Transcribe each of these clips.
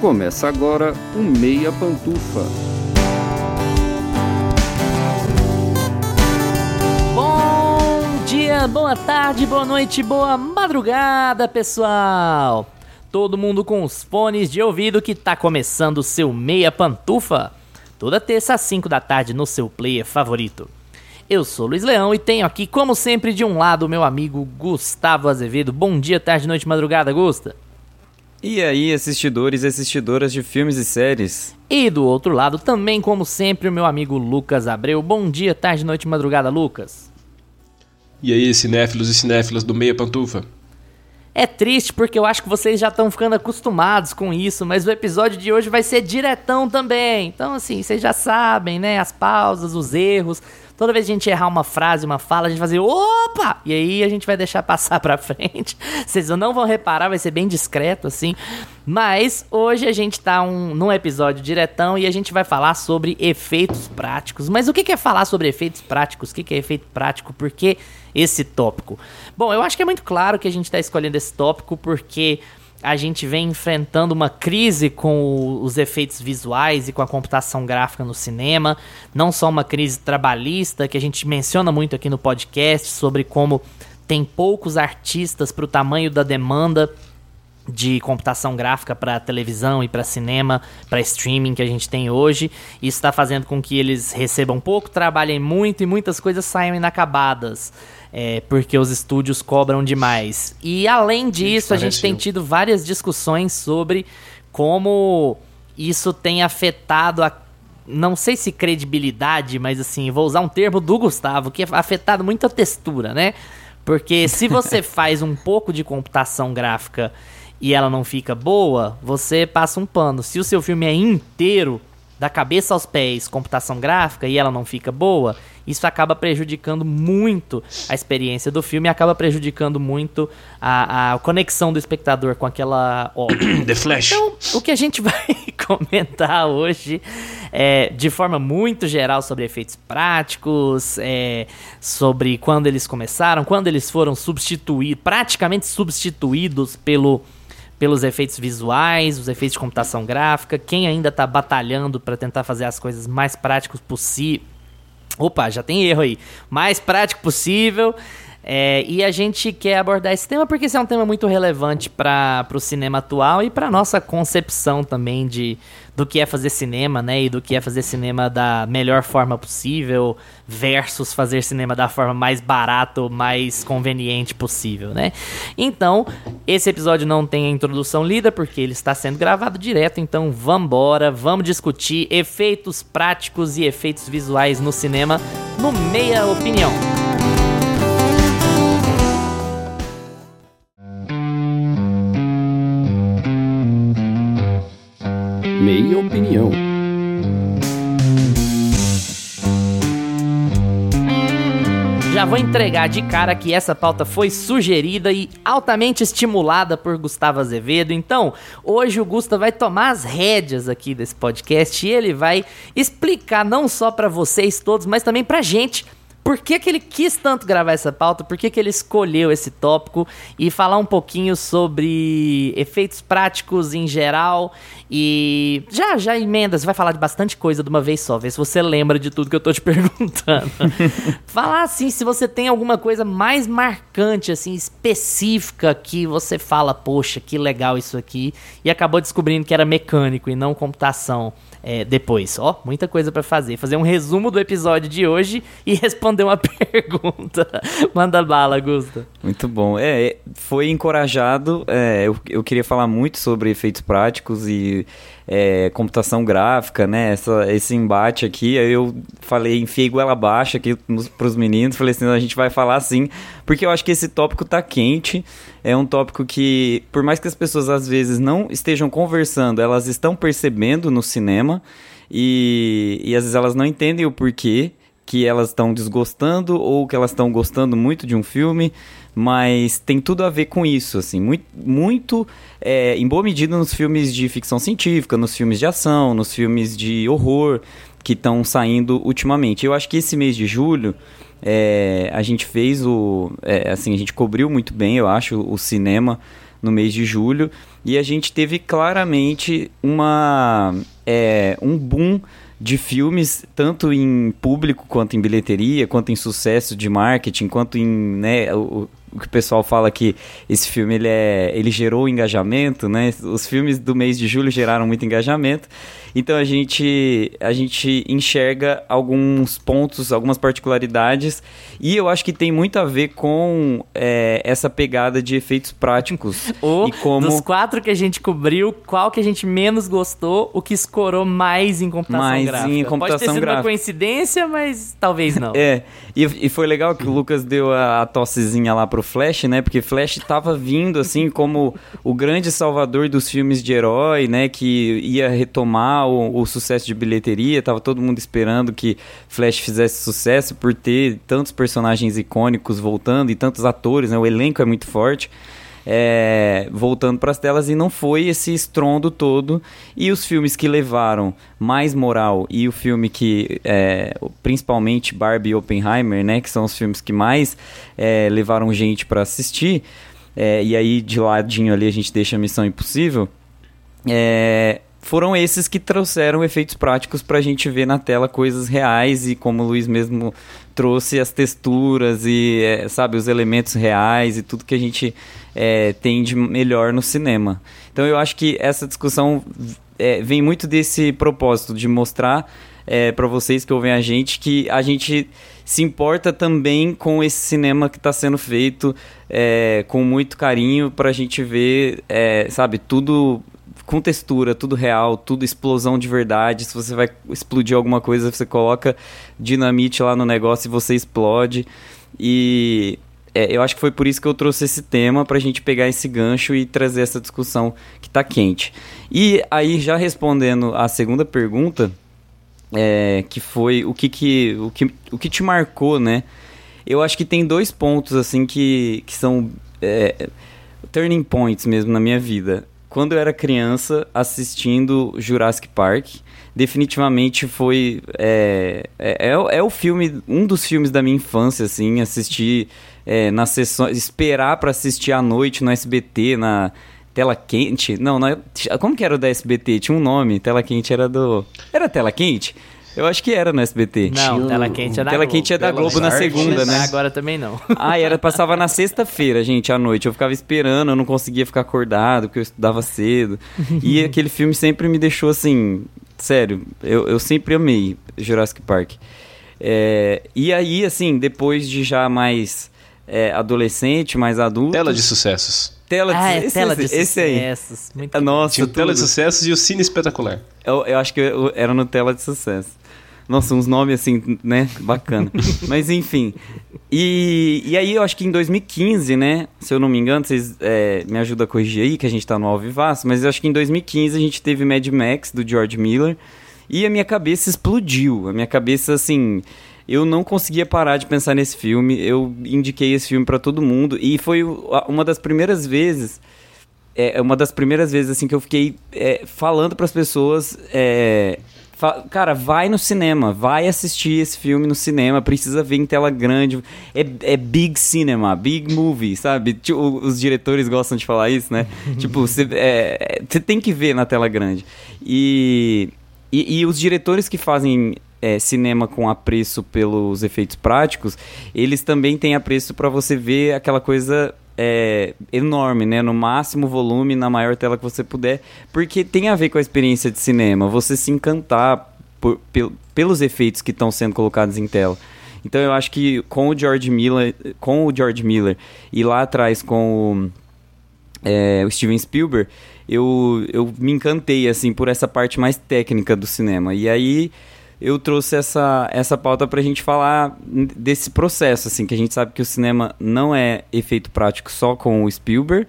Começa agora o Meia Pantufa. Bom dia, boa tarde, boa noite, boa madrugada, pessoal! Todo mundo com os fones de ouvido que tá começando o seu Meia Pantufa. Toda terça às 5 da tarde no seu player favorito. Eu sou Luiz Leão e tenho aqui, como sempre, de um lado, meu amigo Gustavo Azevedo. Bom dia, tarde, noite, madrugada, Gusta. E aí, assistidores e assistidoras de filmes e séries? E do outro lado, também como sempre, o meu amigo Lucas Abreu. Bom dia, tarde, noite, madrugada, Lucas. E aí, cinéfilos e cinéfilas do Meia Pantufa? É triste porque eu acho que vocês já estão ficando acostumados com isso, mas o episódio de hoje vai ser diretão também. Então, assim, vocês já sabem, né? As pausas, os erros. Toda vez que a gente errar uma frase, uma fala, a gente vai fazer opa! E aí a gente vai deixar passar pra frente. Vocês não vão reparar, vai ser bem discreto assim. Mas hoje a gente tá um, num episódio diretão e a gente vai falar sobre efeitos práticos. Mas o que é falar sobre efeitos práticos? O que é efeito prático? Por que esse tópico? Bom, eu acho que é muito claro que a gente tá escolhendo esse tópico porque a gente vem enfrentando uma crise com os efeitos visuais e com a computação gráfica no cinema, não só uma crise trabalhista que a gente menciona muito aqui no podcast sobre como tem poucos artistas para o tamanho da demanda de computação gráfica para televisão e para cinema, para streaming que a gente tem hoje. Isso está fazendo com que eles recebam pouco, trabalhem muito e muitas coisas saiam inacabadas é, porque os estúdios cobram demais. E além disso, a gente tem tido várias discussões sobre como isso tem afetado a não sei se credibilidade, mas assim, vou usar um termo do Gustavo, que é afetado muito a textura, né? Porque se você faz um pouco de computação gráfica e ela não fica boa, você passa um pano. Se o seu filme é inteiro, da cabeça aos pés, computação gráfica, e ela não fica boa, isso acaba prejudicando muito a experiência do filme, acaba prejudicando muito a, a conexão do espectador com aquela obra. The Flash. Então, o que a gente vai comentar hoje é de forma muito geral sobre efeitos práticos, é, sobre quando eles começaram, quando eles foram substituídos, praticamente substituídos pelo pelos efeitos visuais, os efeitos de computação gráfica, quem ainda está batalhando para tentar fazer as coisas mais práticos possível Opa, já tem erro aí. Mais prático possível. É, e a gente quer abordar esse tema porque esse é um tema muito relevante para o cinema atual e para nossa concepção também de do que é fazer cinema, né? E do que é fazer cinema da melhor forma possível versus fazer cinema da forma mais barata mais conveniente possível, né? Então, esse episódio não tem a introdução lida porque ele está sendo gravado direto, então vambora, vamos discutir efeitos práticos e efeitos visuais no cinema no Meia Opinião. Meia Opinião. Já vou entregar de cara que essa pauta foi sugerida e altamente estimulada por Gustavo Azevedo. Então, hoje o Gusta vai tomar as rédeas aqui desse podcast e ele vai explicar não só para vocês todos, mas também pra gente por que, que ele quis tanto gravar essa pauta, por que, que ele escolheu esse tópico? E falar um pouquinho sobre efeitos práticos em geral. E já, já emendas, vai falar de bastante coisa de uma vez só, ver se você lembra de tudo que eu tô te perguntando. falar assim, se você tem alguma coisa mais marcante, assim, específica que você fala, poxa, que legal isso aqui, e acabou descobrindo que era mecânico e não computação é, depois. Ó, muita coisa para fazer. Fazer um resumo do episódio de hoje e responder uma pergunta. Manda bala, Gusta. Muito bom. É, foi encorajado. É, eu, eu queria falar muito sobre efeitos práticos e é, computação gráfica, né? Essa, esse embate aqui. Aí eu falei, enfiei goela abaixo aqui pros meninos. Falei assim, a gente vai falar assim, porque eu acho que esse tópico tá quente. É um tópico que, por mais que as pessoas às vezes não estejam conversando, elas estão percebendo no cinema. E, e às vezes elas não entendem o porquê que elas estão desgostando ou que elas estão gostando muito de um filme, mas tem tudo a ver com isso, assim, muito, muito é, em boa medida nos filmes de ficção científica, nos filmes de ação, nos filmes de horror que estão saindo ultimamente. Eu acho que esse mês de julho é, a gente fez o, é, assim, a gente cobriu muito bem, eu acho, o cinema no mês de julho e a gente teve claramente uma é, um boom de filmes, tanto em público quanto em bilheteria, quanto em sucesso de marketing, quanto em né, o, o que o pessoal fala que esse filme ele, é, ele gerou engajamento, né? Os filmes do mês de julho geraram muito engajamento. Então a gente, a gente enxerga alguns pontos, algumas particularidades, e eu acho que tem muito a ver com é, essa pegada de efeitos práticos. O, e como... Dos quatro que a gente cobriu, qual que a gente menos gostou, o que escorou mais em computação mais gráfica? Em computação Pode ter sido gráfica. uma coincidência, mas talvez não. É, e, e foi legal que o Lucas deu a, a tossezinha lá pro Flash, né? Porque Flash tava vindo, assim, como o grande salvador dos filmes de herói, né? Que ia retomar o, o, sucesso de bilheteria. Tava todo mundo esperando que Flash fizesse sucesso por ter tantos personagens icônicos voltando e tantos atores, né? O elenco é muito forte. É, voltando para as telas e não foi esse estrondo todo e os filmes que levaram mais moral e o filme que é, principalmente Barbie e Oppenheimer né que são os filmes que mais é, levaram gente para assistir é, e aí de ladinho ali a gente deixa a Missão Impossível é, foram esses que trouxeram efeitos práticos para a gente ver na tela coisas reais e como o Luiz mesmo trouxe as texturas e é, sabe os elementos reais e tudo que a gente é, tem de melhor no cinema. Então eu acho que essa discussão é, vem muito desse propósito de mostrar é, para vocês que ouvem a gente que a gente se importa também com esse cinema que está sendo feito é, com muito carinho para a gente ver, é, sabe, tudo com textura, tudo real, tudo explosão de verdade. Se você vai explodir alguma coisa, você coloca dinamite lá no negócio e você explode. E é, eu acho que foi por isso que eu trouxe esse tema para a gente pegar esse gancho e trazer essa discussão que está quente. E aí, já respondendo a segunda pergunta, é, que foi o que, que, o, que, o que te marcou, né? Eu acho que tem dois pontos assim que, que são é, turning points mesmo na minha vida quando eu era criança assistindo Jurassic Park. Definitivamente foi. É, é, é, o filme, um dos filmes da minha infância, assim, assistir é, nas sessões. Esperar para assistir à noite no SBT, na tela quente. Não, não, como que era o da SBT? Tinha um nome. Tela quente era do. Era tela quente? Eu acho que era no SBT. Não, Tinha Tela Quente é da Tela Globo. Quente é da Globo na segunda, né? Agora também não. Ah, era, passava na sexta-feira, gente, à noite. Eu ficava esperando, eu não conseguia ficar acordado, porque eu estudava cedo. E aquele filme sempre me deixou assim. Sério, eu, eu sempre amei Jurassic Park. É, e aí, assim, depois de já mais é, adolescente, mais adulto. Tela de sucessos. Tela de, Ah, é esse, tela de esse aí. sucessos. Muito Nossa, Tinha o Tela de. Sucessos e o Cine Espetacular. Eu, eu acho que eu- era no Tela de Sucesso. Nossa, uns nomes assim, né? Bacana. Mas enfim. E, e aí eu acho que em 2015, né? Se eu não me engano, vocês é, me ajudam a corrigir aí, que a gente tá no Alvivaço, mas eu acho que em 2015 a gente teve Mad Max, do George Miller, e a minha cabeça explodiu. A minha cabeça, assim. Eu não conseguia parar de pensar nesse filme. Eu indiquei esse filme pra todo mundo. E foi uma das primeiras vezes é uma das primeiras vezes assim que eu fiquei é, falando para as pessoas é, fa- cara vai no cinema vai assistir esse filme no cinema precisa ver em tela grande é, é big cinema big movie sabe Tipo, os diretores gostam de falar isso né tipo você é, você tem que ver na tela grande e e, e os diretores que fazem é, cinema com apreço pelos efeitos práticos, eles também têm apreço para você ver aquela coisa é, enorme, né? No máximo volume, na maior tela que você puder, porque tem a ver com a experiência de cinema, você se encantar por- pel- pelos efeitos que estão sendo colocados em tela. Então eu acho que com o George Miller, com o George Miller e lá atrás com o é, o Steven Spielberg, eu, eu me encantei assim por essa parte mais técnica do cinema. E aí eu trouxe essa, essa pauta pra gente falar desse processo, assim, que a gente sabe que o cinema não é efeito prático só com o Spielberg.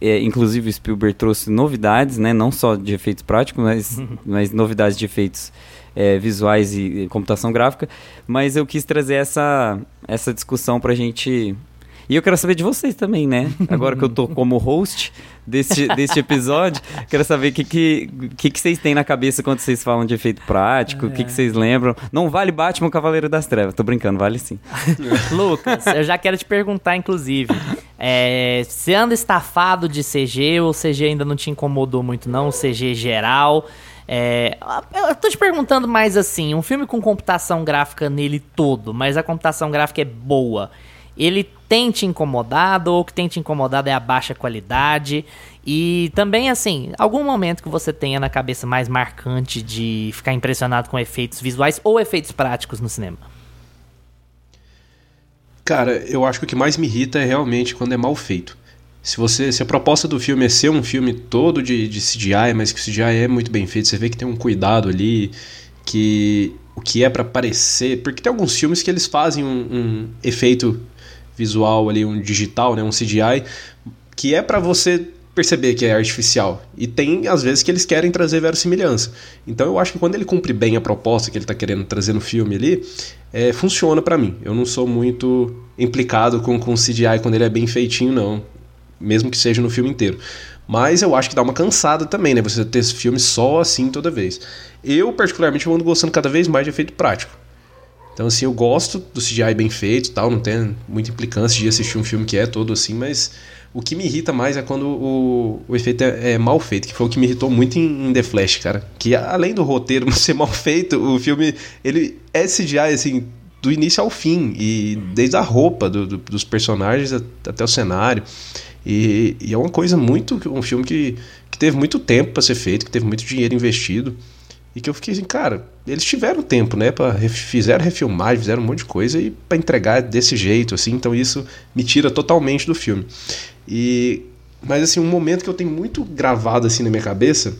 É, inclusive o Spielberg trouxe novidades, né? Não só de efeitos práticos, mas, mas novidades de efeitos é, visuais e, e computação gráfica. Mas eu quis trazer essa, essa discussão pra gente e eu quero saber de vocês também, né? Agora que eu tô como host deste, deste episódio, quero saber o que, que, que, que vocês têm na cabeça quando vocês falam de efeito prático, o que, que vocês lembram. Não vale Batman Cavaleiro das Trevas, tô brincando, vale sim. Lucas, eu já quero te perguntar, inclusive. É, você anda estafado de CG ou CG ainda não te incomodou muito, não? CG geral. É, eu tô te perguntando mais assim: um filme com computação gráfica nele todo, mas a computação gráfica é boa. Ele tem te incomodado ou o que tem te incomodado é a baixa qualidade? E também, assim, algum momento que você tenha na cabeça mais marcante de ficar impressionado com efeitos visuais ou efeitos práticos no cinema? Cara, eu acho que o que mais me irrita é realmente quando é mal feito. Se você, se a proposta do filme é ser um filme todo de, de CGI, mas que o CGI é muito bem feito, você vê que tem um cuidado ali, que o que é para parecer, porque tem alguns filmes que eles fazem um, um efeito visual ali, um digital, né, um CGI, que é para você perceber que é artificial. E tem, às vezes, que eles querem trazer verossimilhança. Então eu acho que quando ele cumpre bem a proposta que ele está querendo trazer no filme ali, é, funciona para mim. Eu não sou muito implicado com, com CGI quando ele é bem feitinho, não. Mesmo que seja no filme inteiro. Mas eu acho que dá uma cansada também, né? Você ter esse filme só assim toda vez. Eu, particularmente, ando gostando cada vez mais de efeito prático. Então, assim, eu gosto do CGI bem feito tal, não tem muita implicância de assistir um filme que é todo assim, mas o que me irrita mais é quando o, o efeito é, é, mal feito, que foi o que me irritou muito em, em, The Flash, cara. Que além do roteiro ser mal feito, o filme ele é CGI, assim, do início ao fim. E desde a roupa do, do, dos personagens até o cenário. E, e, é uma coisa muito. Um filme que, que teve muito tempo para ser feito, que teve muito dinheiro investido. E que eu fiquei assim, cara, eles tiveram tempo, né? Pra, fizeram refilmagem, fizeram um monte de coisa e para entregar desse jeito, assim. Então isso me tira totalmente do filme. E mas assim, um momento que eu tenho muito gravado assim na minha cabeça,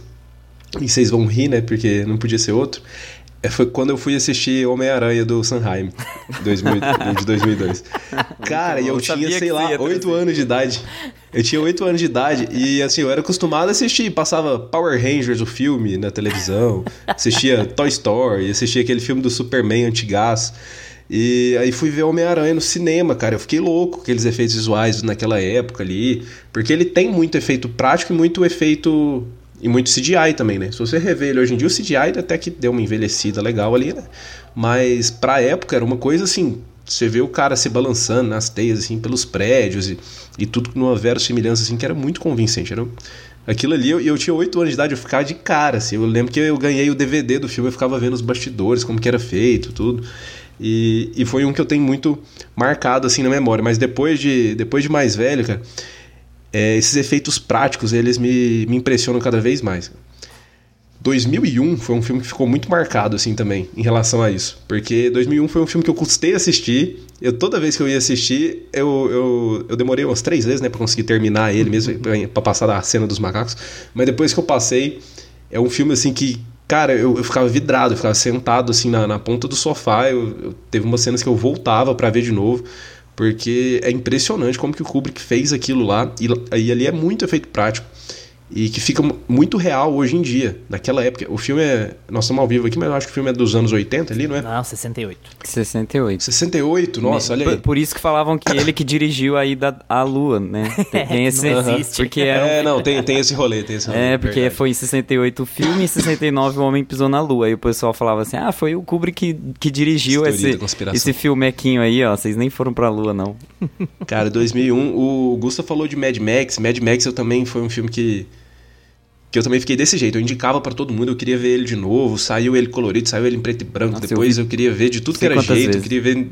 e vocês vão rir, né, porque não podia ser outro, foi quando eu fui assistir Homem-Aranha do Sanheim, 2000, de 2002. Cara, e eu, eu tinha, sei lá, 8 anos de idade. Eu tinha 8 anos de idade e, assim, eu era acostumado a assistir. Passava Power Rangers, o filme, na televisão. Assistia Toy Story, assistia aquele filme do Superman antigás. E aí fui ver Homem-Aranha no cinema, cara. Eu fiquei louco aqueles efeitos visuais naquela época ali. Porque ele tem muito efeito prático e muito efeito. E muito CGI também, né? Se você rever ele hoje em dia, o CGI até que deu uma envelhecida legal ali, né? Mas pra época era uma coisa assim. Você vê o cara se balançando nas teias, assim, pelos prédios e, e tudo numa verossimilhança, assim, que era muito convincente. Era, aquilo ali, eu, eu tinha 8 anos de idade, eu ficava de cara, assim. Eu lembro que eu ganhei o DVD do filme, eu ficava vendo os bastidores, como que era feito, tudo. E, e foi um que eu tenho muito marcado assim na memória. Mas depois de, depois de mais velho, cara, é, esses efeitos práticos eles me, me impressionam cada vez mais. 2001 foi um filme que ficou muito marcado assim também em relação a isso, porque 2001 foi um filme que eu custei assistir. Eu toda vez que eu ia assistir, eu, eu, eu demorei umas três vezes, né, para conseguir terminar ele mesmo, para passar da cena dos macacos. Mas depois que eu passei, é um filme assim que Cara, eu, eu ficava vidrado, eu ficava sentado assim na, na ponta do sofá. Eu, eu, teve umas cenas que eu voltava para ver de novo, porque é impressionante como que o Kubrick fez aquilo lá. E, e ali é muito efeito prático e que fica muito real hoje em dia. Naquela época, o filme é. Nós estamos ao vivo aqui, mas eu acho que o filme é dos anos 80 ali, não é? Não, 68. 68. 68, nossa, olha aí. Por, por isso que falavam que ele que dirigiu a ida à Lua, né? Tem, tem esse. não existe. Porque era, é, não, tem, tem esse rolê, tem esse rolê. É, porque verdade. foi em 68 o filme, em 69 o Homem Pisou na Lua. E o pessoal falava assim: ah, foi o Kubrick que, que dirigiu esse, esse filmequinho aí, ó. Vocês nem foram pra Lua, não. Cara, 2001, o Gusta falou de Mad Max. Mad Max eu também foi um filme que que eu também fiquei desse jeito. Eu indicava para todo mundo, eu queria ver ele de novo. Saiu ele colorido, saiu ele em preto e branco. Nossa, Depois eu, eu, queria ver de tudo que era jeito. Vezes. Eu queria ver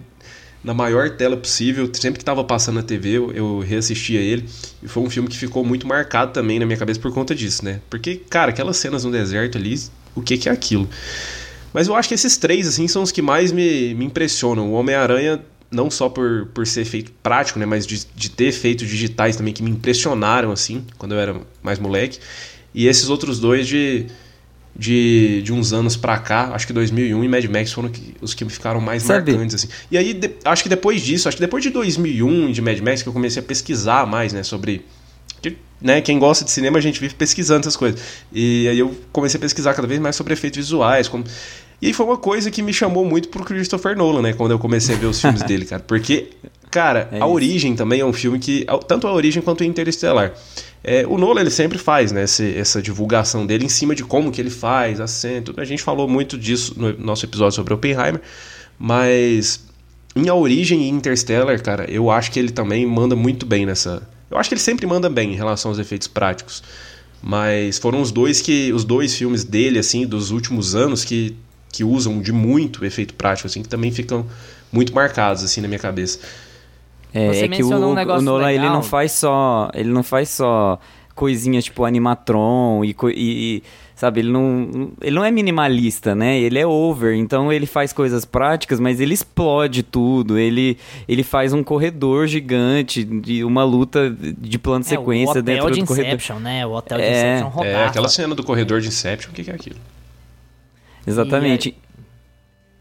na maior tela possível. Sempre que estava passando na TV, eu, eu reassistia ele. E foi um filme que ficou muito marcado também na minha cabeça por conta disso, né? Porque, cara, aquelas cenas no deserto ali, o que, que é aquilo? Mas eu acho que esses três, assim, são os que mais me, me impressionam. O Homem-Aranha, não só por, por ser feito prático, né? Mas de, de ter efeitos digitais também que me impressionaram, assim, quando eu era mais moleque. E esses outros dois de, de, de uns anos pra cá, acho que 2001 e Mad Max foram os que ficaram mais Sabe? marcantes, assim. E aí, de, acho que depois disso, acho que depois de 2001 de Mad Max, que eu comecei a pesquisar mais, né, sobre... Que, né, quem gosta de cinema, a gente vive pesquisando essas coisas. E aí eu comecei a pesquisar cada vez mais sobre efeitos visuais, como... E aí foi uma coisa que me chamou muito pro Christopher Nolan, né? Quando eu comecei a ver os filmes dele, cara. Porque, cara, é A Origem também é um filme que. Tanto A Origem quanto o Interestelar. É, o Nolan ele sempre faz né, esse, essa divulgação dele em cima de como que ele faz, acento. A gente falou muito disso no nosso episódio sobre Oppenheimer, mas Em A Origem e Interstellar, cara, eu acho que ele também manda muito bem nessa. Eu acho que ele sempre manda bem em relação aos efeitos práticos. Mas foram os dois que. Os dois filmes dele, assim, dos últimos anos, que, que usam de muito efeito prático, assim, que também ficam muito marcados, assim, na minha cabeça. É, Você é que o, um o Nolan ele legal. não faz só. Ele não faz só coisinhas tipo animatron e, e- e, sabe, ele não ele não é minimalista, né? Ele é over, então ele faz coisas práticas, mas ele explode tudo. Ele ele faz um corredor gigante de uma luta de plano de É, o sequência hotel dentro de do corredor. Inception, né? O hotel de É, Inception É, rodava. aquela cena do corredor de Inception, o que, que é aquilo? Exatamente.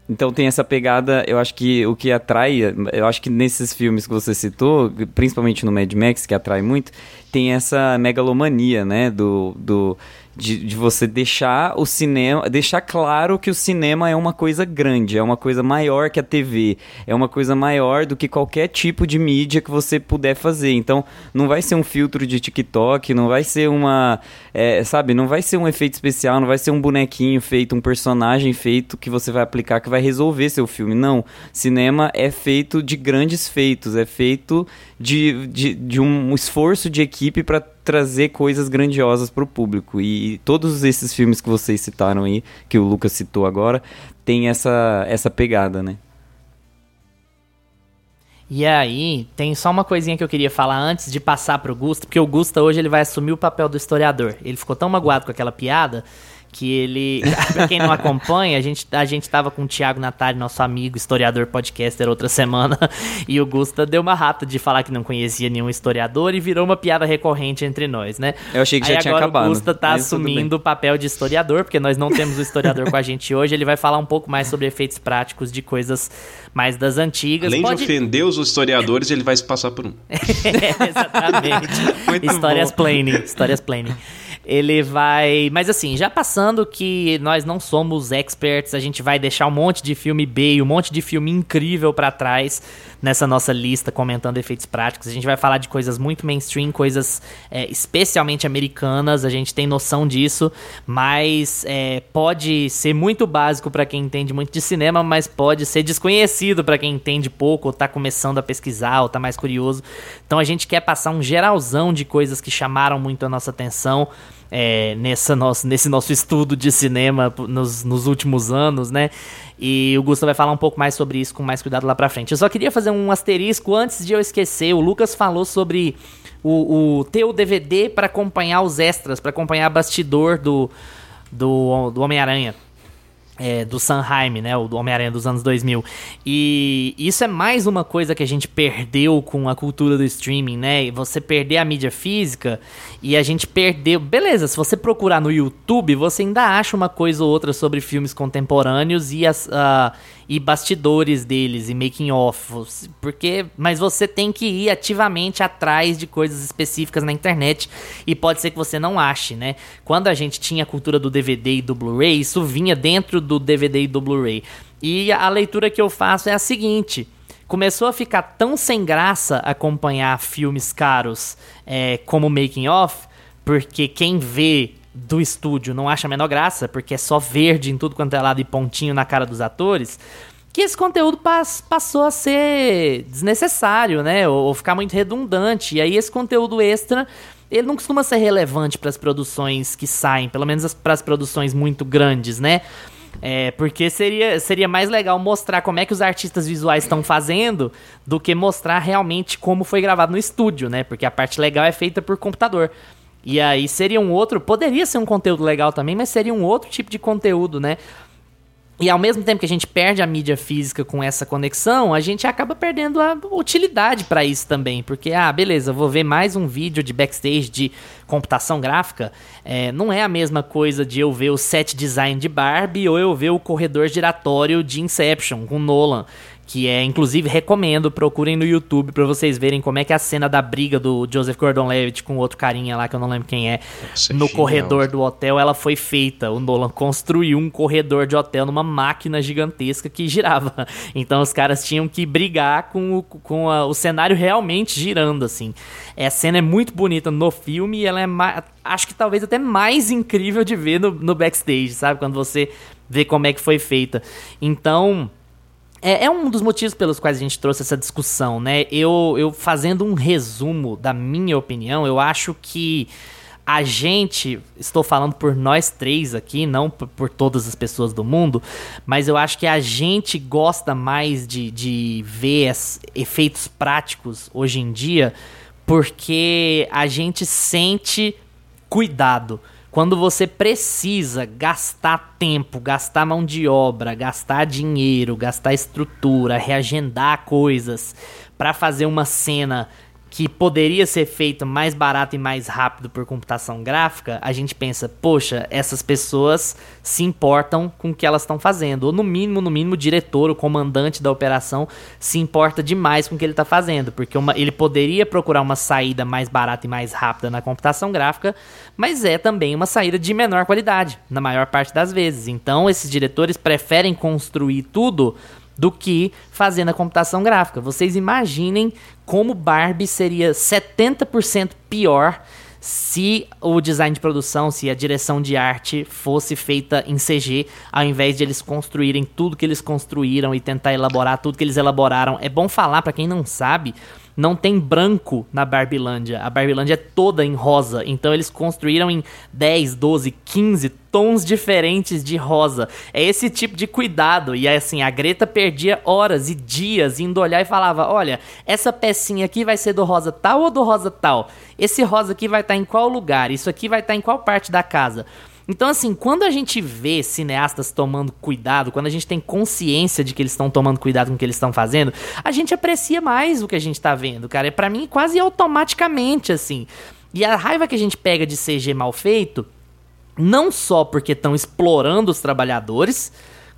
Então tem essa pegada, eu acho que o que atrai, eu acho que nesses filmes que você citou, principalmente no Mad Max, que atrai muito, tem essa megalomania, né, do, do de, de você deixar o cinema, deixar claro que o cinema é uma coisa grande, é uma coisa maior que a TV, é uma coisa maior do que qualquer tipo de mídia que você puder fazer. Então, não vai ser um filtro de TikTok, não vai ser uma, é, sabe, não vai ser um efeito especial, não vai ser um bonequinho feito, um personagem feito que você vai aplicar que vai resolver seu filme. Não, cinema é feito de grandes feitos, é feito de, de, de um esforço de equipe para trazer coisas grandiosas para o público. E todos esses filmes que vocês citaram aí, que o Lucas citou agora, tem essa, essa pegada, né? E aí, tem só uma coisinha que eu queria falar antes de passar pro Gusta, porque o Gusta hoje ele vai assumir o papel do historiador. Ele ficou tão magoado com aquela piada que ele. pra quem não acompanha, a gente, a gente tava com o Thiago Natali, nosso amigo, historiador podcaster, outra semana, e o Gusta deu uma rata de falar que não conhecia nenhum historiador e virou uma piada recorrente entre nós, né? Eu achei que já Aí tinha agora acabado, O Gusta tá mas assumindo o papel de historiador, porque nós não temos o historiador com a gente hoje. Ele vai falar um pouco mais sobre efeitos práticos de coisas mais das antigas. Além Pode... de ofender os historiadores, ele vai se passar por um. É, exatamente. Muito Histórias bom. planning. Histórias planning. Ele vai. Mas assim, já passando que nós não somos experts, a gente vai deixar um monte de filme B e um monte de filme incrível pra trás nessa nossa lista comentando efeitos práticos. A gente vai falar de coisas muito mainstream, coisas é, especialmente americanas, a gente tem noção disso, mas é, pode ser muito básico pra quem entende muito de cinema, mas pode ser desconhecido pra quem entende pouco ou tá começando a pesquisar ou tá mais curioso. Então a gente quer passar um geralzão de coisas que chamaram muito a nossa atenção é, nessa nosso, nesse nosso estudo de cinema nos, nos últimos anos, né? E o Gustavo vai falar um pouco mais sobre isso com mais cuidado lá pra frente. Eu só queria fazer um asterisco antes de eu esquecer. O Lucas falou sobre o, o ter o DVD pra acompanhar os extras, pra acompanhar bastidor do, do, do Homem-Aranha é, do Sanheim, né? O Homem-Aranha dos anos 2000. E isso é mais uma coisa que a gente perdeu com a cultura do streaming, né? E Você perder a mídia física e a gente perdeu. Beleza, se você procurar no YouTube, você ainda acha uma coisa ou outra sobre filmes contemporâneos e as. ah, e bastidores deles e making off, porque mas você tem que ir ativamente atrás de coisas específicas na internet e pode ser que você não ache, né? Quando a gente tinha a cultura do DVD e do Blu-ray, isso vinha dentro do DVD e do Blu-ray. E a leitura que eu faço é a seguinte: começou a ficar tão sem graça acompanhar filmes caros é, como making off, porque quem vê do estúdio não acha a menor graça, porque é só verde em tudo quanto é lado e pontinho na cara dos atores, que esse conteúdo pas- passou a ser desnecessário, né? Ou, ou ficar muito redundante. E aí esse conteúdo extra, ele não costuma ser relevante para as produções que saem, pelo menos para as produções muito grandes, né? É, porque seria, seria mais legal mostrar como é que os artistas visuais estão fazendo do que mostrar realmente como foi gravado no estúdio, né? Porque a parte legal é feita por computador. E aí seria um outro, poderia ser um conteúdo legal também, mas seria um outro tipo de conteúdo, né? E ao mesmo tempo que a gente perde a mídia física com essa conexão, a gente acaba perdendo a utilidade para isso também. Porque, ah, beleza, vou ver mais um vídeo de backstage de computação gráfica. É, não é a mesma coisa de eu ver o set design de Barbie ou eu ver o corredor giratório de Inception com Nolan. Que é, inclusive, recomendo, procurem no YouTube pra vocês verem como é que é a cena da briga do Joseph Gordon-Levitt com outro carinha lá que eu não lembro quem é, Nossa, é no genial. corredor do hotel, ela foi feita. O Nolan construiu um corredor de hotel numa máquina gigantesca que girava. Então os caras tinham que brigar com o, com a- o cenário realmente girando, assim. É, a cena é muito bonita no filme e ela é, acho que talvez até mais incrível de ver no, no backstage, sabe? Quando você vê como é que foi feita. Então é, é, um dos motivos pelos quais a gente trouxe essa discussão, né? Eu, eu fazendo um resumo da minha opinião, eu acho que a gente, estou falando por nós três aqui, não por, por, todas as pessoas do mundo, mas eu acho que a gente gosta mais de, de ver efeitos práticos hoje em dia porque a gente sente cuidado. Quando você precisa gastar tempo, gastar mão de obra, gastar dinheiro, gastar estrutura, reagendar coisas para fazer uma cena que poderia ser feito mais barato e mais rápido por computação gráfica, a gente pensa, poxa, essas pessoas se importam com o que elas estão fazendo. Ou no mínimo, no mínimo, o diretor, o comandante da operação se importa demais com o que ele está fazendo. Porque uma, ele poderia procurar uma saída mais barata e mais rápida na computação gráfica, mas é também uma saída de menor qualidade, na maior parte das vezes. Então, esses diretores preferem construir tudo do que fazer na computação gráfica. Vocês imaginem como Barbie seria 70% pior se o design de produção, se a direção de arte fosse feita em CG, ao invés de eles construírem tudo que eles construíram e tentar elaborar tudo que eles elaboraram. É bom falar para quem não sabe não tem branco na Barbilândia. A Barbilândia é toda em rosa. Então eles construíram em 10, 12, 15 tons diferentes de rosa. É esse tipo de cuidado. E assim, a Greta perdia horas e dias indo olhar e falava: olha, essa pecinha aqui vai ser do rosa tal ou do rosa tal? Esse rosa aqui vai estar tá em qual lugar? Isso aqui vai estar tá em qual parte da casa? Então, assim, quando a gente vê cineastas tomando cuidado, quando a gente tem consciência de que eles estão tomando cuidado com o que eles estão fazendo, a gente aprecia mais o que a gente tá vendo, cara. É para mim quase automaticamente, assim. E a raiva que a gente pega de CG mal feito, não só porque estão explorando os trabalhadores,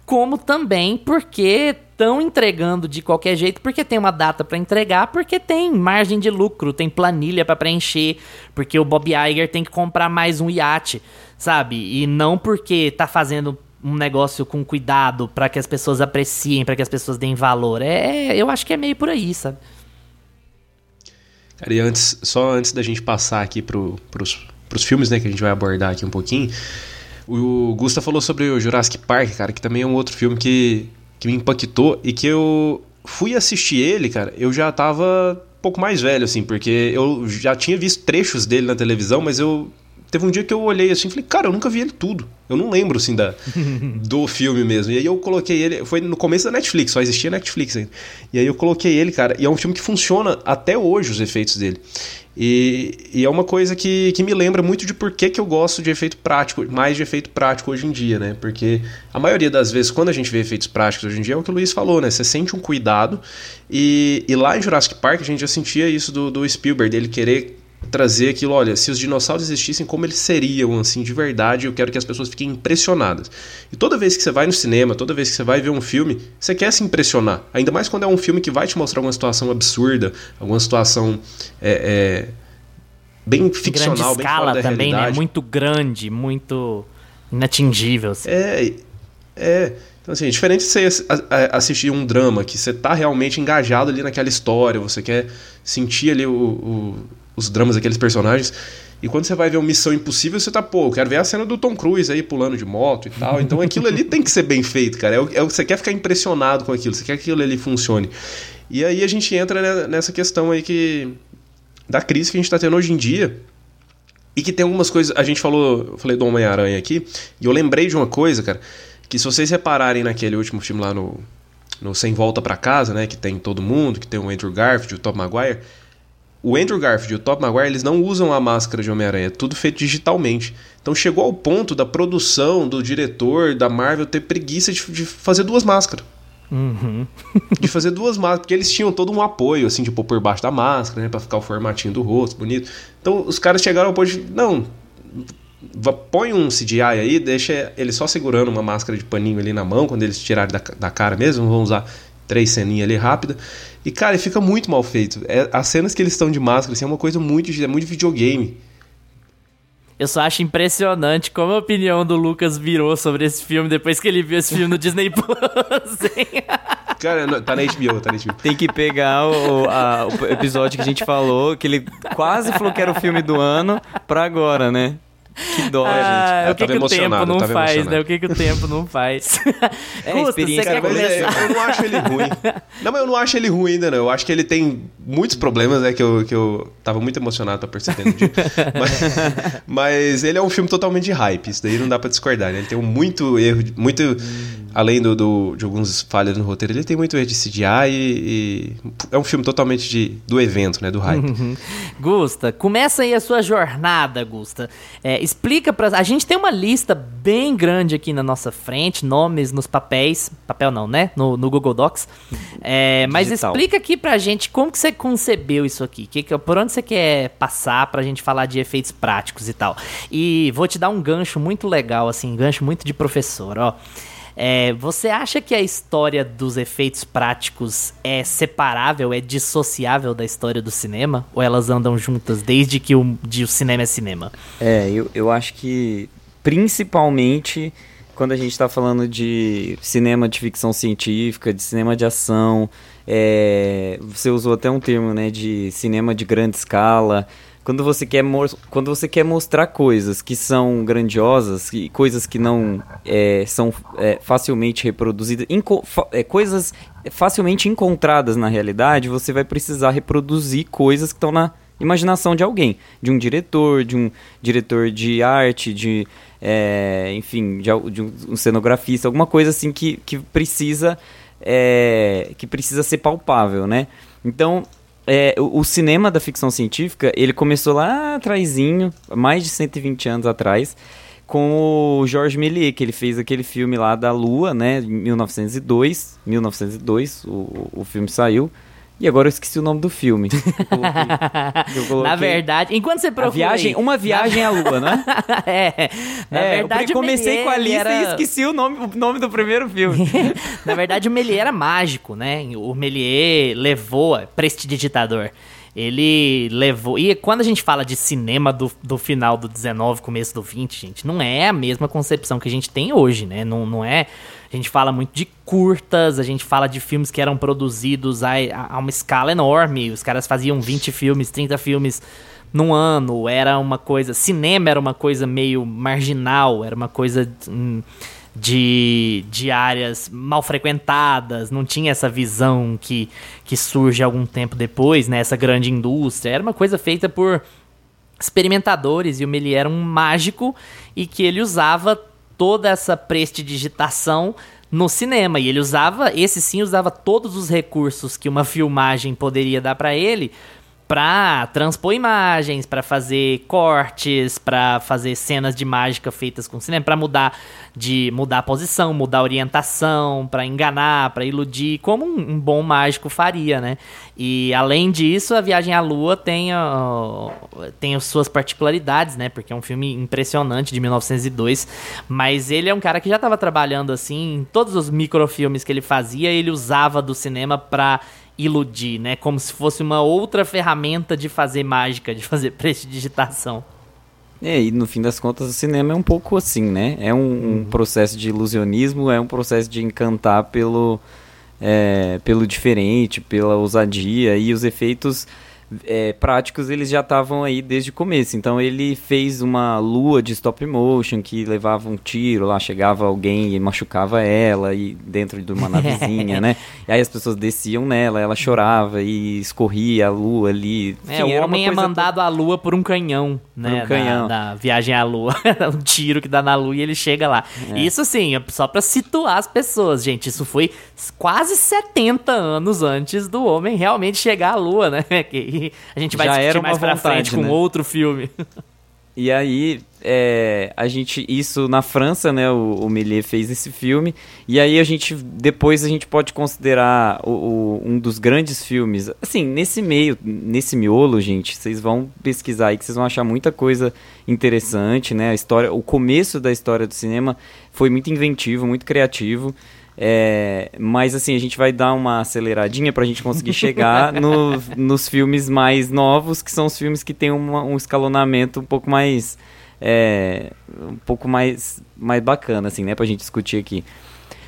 como também porque estão entregando de qualquer jeito, porque tem uma data para entregar, porque tem margem de lucro, tem planilha para preencher, porque o Bob Iger tem que comprar mais um iate, sabe? E não porque tá fazendo um negócio com cuidado para que as pessoas apreciem, para que as pessoas deem valor. É, eu acho que é meio por aí, sabe? Cara, e antes, só antes da gente passar aqui pro, pros, pros filmes, né, que a gente vai abordar aqui um pouquinho, o Gusta falou sobre o Jurassic Park, cara, que também é um outro filme que, que me impactou e que eu fui assistir ele, cara, eu já tava um pouco mais velho, assim, porque eu já tinha visto trechos dele na televisão, mas eu. Teve um dia que eu olhei assim e falei, cara, eu nunca vi ele tudo. Eu não lembro, assim, da, do filme mesmo. E aí eu coloquei ele. Foi no começo da Netflix, só existia Netflix ainda. E aí eu coloquei ele, cara, e é um filme que funciona até hoje os efeitos dele. E, e, é uma coisa que, que me lembra muito de por que, que eu gosto de efeito prático, mais de efeito prático hoje em dia, né? Porque a maioria das vezes, quando a gente vê efeitos práticos hoje em dia, é o que o Luiz falou, né? Você sente um cuidado. E, e lá em Jurassic Park a gente já sentia isso do, do Spielberg, dele querer trazer aquilo, olha, se os dinossauros existissem, como eles seriam, assim, de verdade, eu quero que as pessoas fiquem impressionadas. E toda vez que você vai no cinema, toda vez que você vai ver um filme, você quer se impressionar. Ainda mais quando é um filme que vai te mostrar alguma situação absurda, alguma situação é, é, bem ficcional, bem fora da também, né? realidade. Né? Muito grande, muito inatingível. Assim. É, é... Então, assim, é diferente de você assistir um drama que você tá realmente engajado ali naquela história, você quer sentir ali o, o os dramas daqueles personagens. E quando você vai ver uma Missão Impossível, você tá, pô, eu quero ver a cena do Tom Cruise aí pulando de moto e tal. Então aquilo ali tem que ser bem feito, cara. É é você quer ficar impressionado com aquilo, você quer que aquilo ali funcione. E aí a gente entra nessa questão aí que. da crise que a gente tá tendo hoje em dia. E que tem algumas coisas. A gente falou. Eu falei do Homem-Aranha aqui. E eu lembrei de uma coisa, cara. Que se vocês repararem naquele último filme lá no. No Sem Volta para Casa, né? Que tem todo mundo, que tem o Andrew Garfield, o Tom Maguire o Andrew Garfield e o Tobey Maguire, eles não usam a máscara de Homem-Aranha, é tudo feito digitalmente. Então chegou ao ponto da produção, do diretor, da Marvel ter preguiça de, de fazer duas máscaras. Uhum. de fazer duas máscaras, porque eles tinham todo um apoio, assim, tipo, por baixo da máscara, né, pra ficar o formatinho do rosto bonito. Então os caras chegaram ao ponto de, não, põe um CGI aí, deixa ele só segurando uma máscara de paninho ali na mão, quando eles tirarem da, da cara mesmo, vão usar três ceninhas ali rápida. E, cara, fica muito mal feito. É, as cenas que eles estão de máscara, assim, é uma coisa muito, é muito videogame. Eu só acho impressionante como a opinião do Lucas virou sobre esse filme depois que ele viu esse filme no Disney Plus. Cara, tá na HBO, tá na HBO. Tem que pegar o, a, o episódio que a gente falou, que ele quase falou que era o filme do ano, pra agora, né? Que dó, Ah, gente. o que, tava que o tempo emocionado, não faz, né? O que, que o tempo não faz. É, Gusta, experiência, você quer cara, Mas é, eu não acho ele ruim. Não, mas eu não acho ele ruim ainda, não. Eu acho que ele tem muitos problemas, né? Que eu, que eu tava muito emocionado pra perceber no dia. mas, mas ele é um filme totalmente de hype. Isso daí não dá pra discordar, né? Ele tem um muito erro, muito. Além do, do- de alguns falhas no roteiro, ele tem muito erro de CGI e, e é um filme totalmente de, do evento, né? Do hype. Gusta, começa aí a sua jornada, Gusta. É, explica pra. A gente tem uma lista bem grande aqui na nossa frente, nomes nos papéis. Papel não, né? No, no Google Docs. É, mas Digital. explica aqui pra gente como que você concebeu isso aqui. Que, por onde você quer passar pra gente falar de efeitos práticos e tal. E vou te dar um gancho muito legal, assim, gancho muito de professor, ó. É, você acha que a história dos efeitos práticos é separável, é dissociável da história do cinema? Ou elas andam juntas desde que o, de o cinema é cinema? É, eu, eu acho que principalmente quando a gente está falando de cinema de ficção científica, de cinema de ação, é, você usou até um termo, né, de cinema de grande escala. Quando você quer, quando você quer mostrar coisas que são grandiosas e coisas que não é, são é, facilmente reproduzidas, é, coisas facilmente encontradas na realidade, você vai precisar reproduzir coisas que estão na imaginação de alguém, de um diretor, de um diretor de arte, de é, enfim, de, de um, um cenografista, alguma coisa assim que, que precisa é, que precisa ser palpável, né? Então é, o, o cinema da ficção científica ele começou lá atrasinho, mais de 120 anos atrás, com o Georges Méliès, que ele fez aquele filme lá da Lua, né, em 1902, 1902 o, o filme saiu. E agora eu esqueci o nome do filme. Eu coloquei- eu coloquei- Na verdade, enquanto você procura. viagem, uma viagem à Lua, né? é, na É, verdade, eu comecei o com a lista ele e era... esqueci o nome, o nome do primeiro filme. Na verdade, o Méliès era mágico, né? O Méliès levou, prestidigitador. Ele levou. E quando a gente fala de cinema do, do final do 19, começo do 20, gente, não é a mesma concepção que a gente tem hoje, né? Não, não é. A gente fala muito de curtas, a gente fala de filmes que eram produzidos a, a uma escala enorme. Os caras faziam 20 filmes, 30 filmes num ano. Era uma coisa. Cinema era uma coisa meio marginal, era uma coisa. hum, de, de áreas mal frequentadas, não tinha essa visão que, que surge algum tempo depois, né? Essa grande indústria. Era uma coisa feita por experimentadores e o Méliès era um mágico e que ele usava toda essa prestidigitação no cinema. E ele usava, esse sim usava todos os recursos que uma filmagem poderia dar para ele para transpor imagens, para fazer cortes, para fazer cenas de mágica feitas com cinema, para mudar de mudar a posição, mudar a orientação, para enganar, para iludir, como um, um bom mágico faria, né? E além disso, a Viagem à Lua tem ó, tem as suas particularidades, né? Porque é um filme impressionante de 1902, mas ele é um cara que já estava trabalhando assim, em todos os microfilmes que ele fazia, ele usava do cinema para iludir, né? Como se fosse uma outra ferramenta de fazer mágica, de fazer prestidigitação. É, e no fim das contas o cinema é um pouco assim, né? É um, um processo de ilusionismo, é um processo de encantar pelo, é, pelo diferente, pela ousadia e os efeitos é, práticos eles já estavam aí desde o começo. Então ele fez uma lua de stop motion que levava um tiro lá, chegava alguém e machucava ela e dentro de uma navezinha, né? E aí as pessoas desciam nela, ela chorava e escorria a lua ali. É, Enfim, o era uma homem é mandado à lua por um canhão, né? um canhão. Da, da viagem à lua. um tiro que dá na lua e ele chega lá. É. Isso assim, é só pra situar as pessoas, gente. Isso foi quase 70 anos antes do homem realmente chegar à lua, né? Que a gente vai Já discutir mais pra vontade, frente com né? outro filme. E aí, é, a gente, isso na França, né, o, o fez esse filme, e aí a gente, depois a gente pode considerar o, o- um dos grandes filmes, assim, nesse meio, nesse miolo, gente, vocês vão pesquisar aí que vocês vão achar muita coisa interessante, né, a história, o começo da história do cinema foi muito inventivo, muito criativo, é, mas assim, a gente vai dar uma aceleradinha pra gente conseguir chegar no- nos filmes mais novos, que são os filmes que têm uma- um escalonamento um pouco mais. é, um pouco mais, mais bacana, assim, né, pra gente discutir aqui.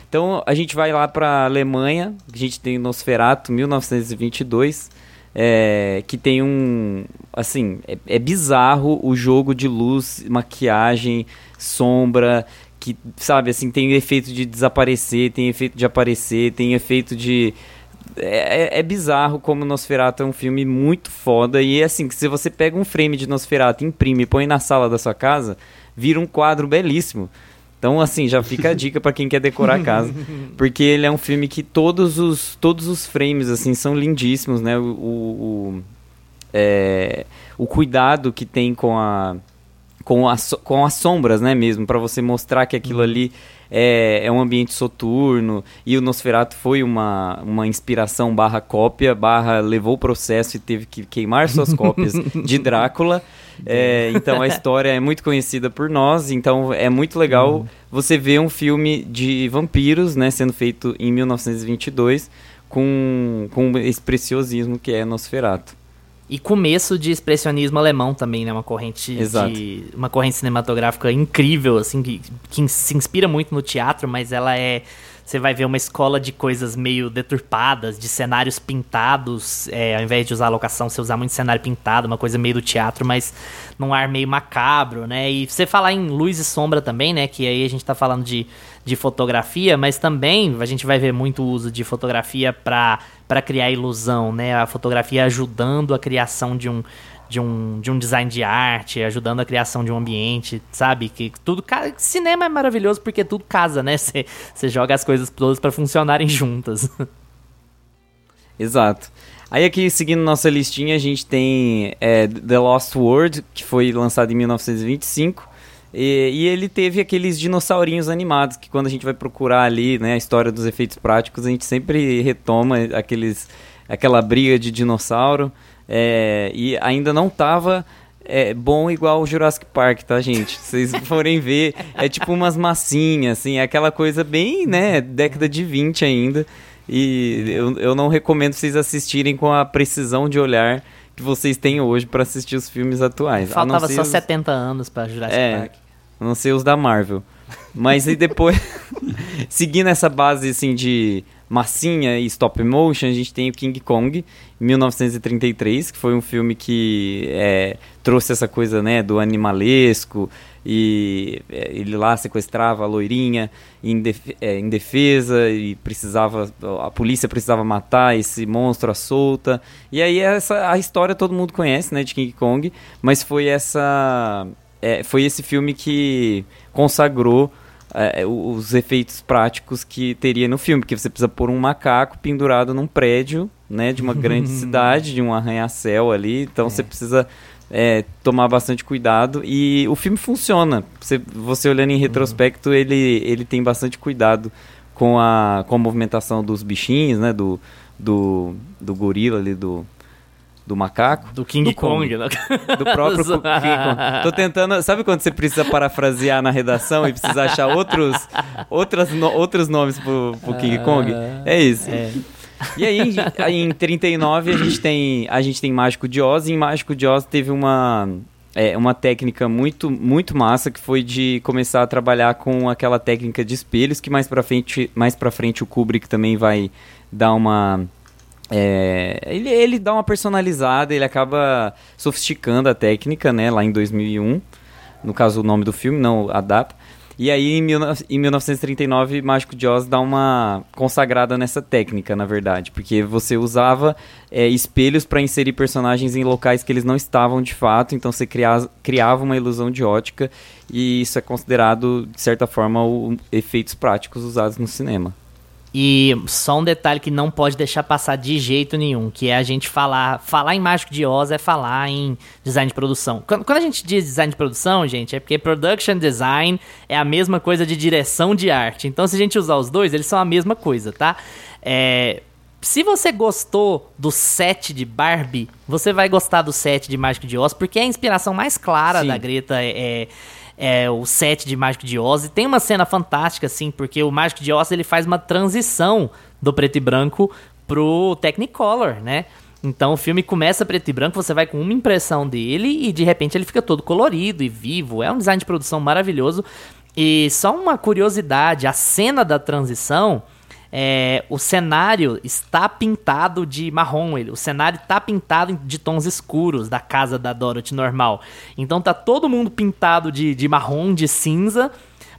Então a gente vai lá pra Alemanha, a gente tem Nosferatu 1922. é, que tem um. Assim, é, é bizarro o jogo de luz, maquiagem, sombra, que, sabe, assim, tem efeito de desaparecer, tem efeito de aparecer, tem efeito de. É, é, é bizarro como Nosferatu é um filme muito foda. E assim, se você pega um frame de Nosferatu, imprime e põe na sala da sua casa, vira um quadro belíssimo. Então, assim, já fica a dica para quem quer decorar a casa. Porque ele é um filme que todos os, todos os frames, assim, são lindíssimos, né? O, o, é, o cuidado que tem com a com, a, com as sombras, né, mesmo, para você mostrar que aquilo uhum. ali é, é um ambiente soturno, e o Nosferatu foi uma, uma inspiração barra cópia, barra levou o processo e teve que queimar suas cópias de Drácula, é, então a história é muito conhecida por nós, então é muito legal uhum. você ver um filme de vampiros, né, sendo feito em 1922, com, com esse preciosismo que é Nosferatu. E começo de expressionismo alemão também, né? Uma corrente Exato. de uma corrente cinematográfica incrível, assim, que, que se inspira muito no teatro, mas ela é você vai ver uma escola de coisas meio deturpadas, de cenários pintados, é, ao invés de usar locação, você usar muito cenário pintado, uma coisa meio do teatro, mas num ar meio macabro, né? E você falar em luz e sombra também, né? Que aí a gente tá falando de, de fotografia, mas também a gente vai ver muito uso de fotografia para criar ilusão, né? A fotografia ajudando a criação de um de um, de um design de arte, ajudando a criação de um ambiente, sabe? Que tudo. Cinema é maravilhoso porque tudo casa, né? Você joga as coisas todas para funcionarem juntas. Exato. Aí aqui, seguindo nossa listinha, a gente tem é, The Lost World, que foi lançado em 1925. E, e, ele teve aqueles dinossaurinhos animados, que quando a gente vai procurar ali né, a história dos efeitos práticos, a gente sempre retoma aqueles, aquela briga de dinossauro. É, e ainda não tava é, bom igual o Jurassic Park, tá, gente? Se vocês forem ver, é tipo umas massinhas, assim, é aquela coisa bem, né, década de 20 ainda. E eu, eu não recomendo vocês assistirem com a precisão de olhar que vocês têm hoje para assistir os filmes atuais. Faltava só os... 70 anos para Jurassic é, Park. A não ser os da Marvel. Mas e depois, seguindo essa base assim de massinha e stop motion, a gente tem o King Kong, 1933, que foi um filme que é, trouxe essa coisa né, do animalesco, e é, ele lá sequestrava a loirinha é, em, defesa e precisava a polícia precisava matar esse monstro à solta e aí essa a história todo mundo conhece né de King Kong mas foi essa é, foi esse filme que consagrou é, os efeitos práticos que teria no filme, porque você precisa pôr um macaco pendurado num prédio, né, de uma grande cidade, de um arranha-céu ali, então é. você precisa é, tomar bastante cuidado e o filme funciona. Você, você olhando em retrospecto, uhum. ele, ele tem bastante cuidado com a, com a movimentação dos bichinhos, né, do, do, do gorila ali, do, do macaco. Do King do Kong, Kong. Né? Do próprio King Kong. Tô tentando. Sabe quando você precisa parafrasear na redação e precisa achar outros, outras, no, outros nomes pro, pro King Kong? É isso. É. E aí, aí, em 39, a gente tem, a gente tem Mágico de Oz, e em Mágico de Oz teve uma. É, uma técnica muito muito massa que foi de começar a trabalhar com aquela técnica de espelhos que mais para frente mais para frente o Kubrick também vai dar uma é, ele, ele dá uma personalizada, ele acaba sofisticando a técnica, né, lá em 2001. No caso, o nome do filme, não adapta. E aí, em, mil, em 1939, Mágico de Oz dá uma consagrada nessa técnica, na verdade. Porque você usava é, espelhos para inserir personagens em locais que eles não estavam de fato. Então, você criava, criava uma ilusão de ótica. E isso é considerado, de certa forma, o, efeitos práticos usados no cinema. E só um detalhe que não pode deixar passar de jeito nenhum, que é a gente falar, falar em Mágico de Oz é falar em design de produção. Quando, quando, a gente diz design de produção, gente, é porque production design é a mesma coisa de direção de arte. Então, se a gente usar os dois, eles são a mesma coisa, tá? É, se você gostou do set de Barbie, você vai gostar do set de Mágico de Oz, porque é a inspiração mais clara Sim. da Greta é, é é, o set de Mágico de Oz. E tem uma cena fantástica, assim, porque o Mágico de Oz ele faz uma transição do preto e branco pro Technicolor, né? Então o filme começa preto e branco, você vai com uma impressão dele e de repente ele fica todo colorido e vivo. É um design de produção maravilhoso. E só uma curiosidade, a cena da transição é, o cenário está pintado de marrom. Ele, o cenário está pintado de tons escuros da casa da Dorothy normal. Então tá todo mundo pintado de, de marrom, de cinza,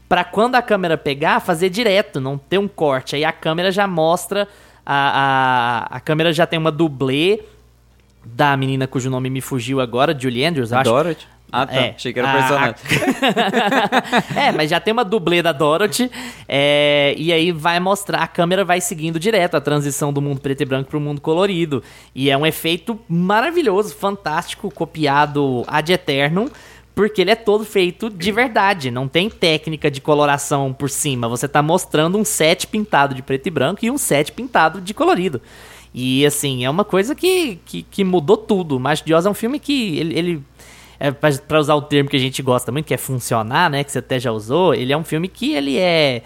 para quando a câmera pegar, fazer direto, não ter um corte. Aí a câmera já mostra. A, a, a câmera já tem uma dublê da menina cujo nome me fugiu agora, Julie Andrews, acho. Dorothy? Ah, tá. É, Achei que era a- personagem. é, mas já tem uma dublê da Dorothy. é, e aí vai mostrar, a câmera vai seguindo direto a transição do mundo preto e branco pro mundo colorido. E é um efeito maravilhoso, fantástico, copiado ad eternum. Porque ele é todo feito de verdade, não tem técnica de coloração por cima. Você tá mostrando um set pintado de preto e branco e um set pintado de colorido. E assim, é uma coisa que, que, que mudou tudo. O de Oz é um filme que ele, ele é, pra usar o termo que a gente gosta muito, que é funcionar, né? Que você até já usou, ele é um filme que ele é.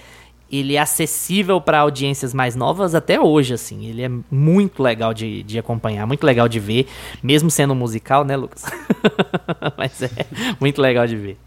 Ele é acessível para audiências mais novas até hoje, assim. Ele é muito legal de, de acompanhar, muito legal de ver, mesmo sendo musical, né, Lucas? Mas é muito legal de ver.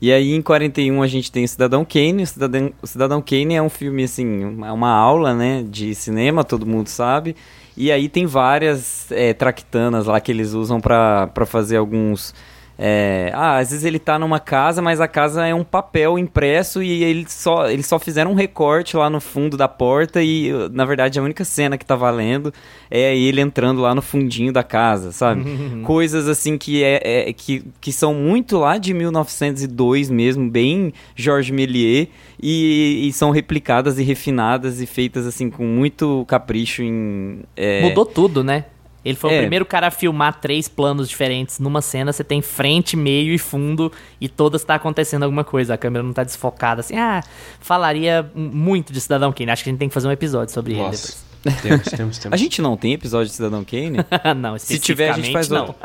E aí, em 41, a gente tem o Cidadão Kane. O Cidadão, o Cidadão Kane é um filme, assim, uma aula, né, de cinema, todo mundo sabe. E aí tem várias é, traquitanas lá que eles usam pra fazer alguns... é, ah, às vezes ele tá numa casa, mas a casa é um papel impresso e eles só, eles só fizeram um recorte lá no fundo da porta e, na verdade, a única cena que tá valendo é ele entrando lá no fundinho da casa, sabe? Coisas assim que, é, é- que, que são muito lá de 1902 mesmo, bem Georges Méliès, e, e são replicadas e refinadas e feitas assim com muito capricho em... é, Mudou tudo, né? Ele foi É. o primeiro cara a filmar três planos diferentes numa cena. Você tem frente, meio e fundo, e todas tá acontecendo alguma coisa. A câmera não tá desfocada assim. Ah, falaria muito de Cidadão Kane. Acho que a gente tem que fazer um episódio sobre ele Nossa. depois. Temos, temos, temos. A gente não tem episódio de Cidadão Kane? não, Se tiver, a gente faz não. outro.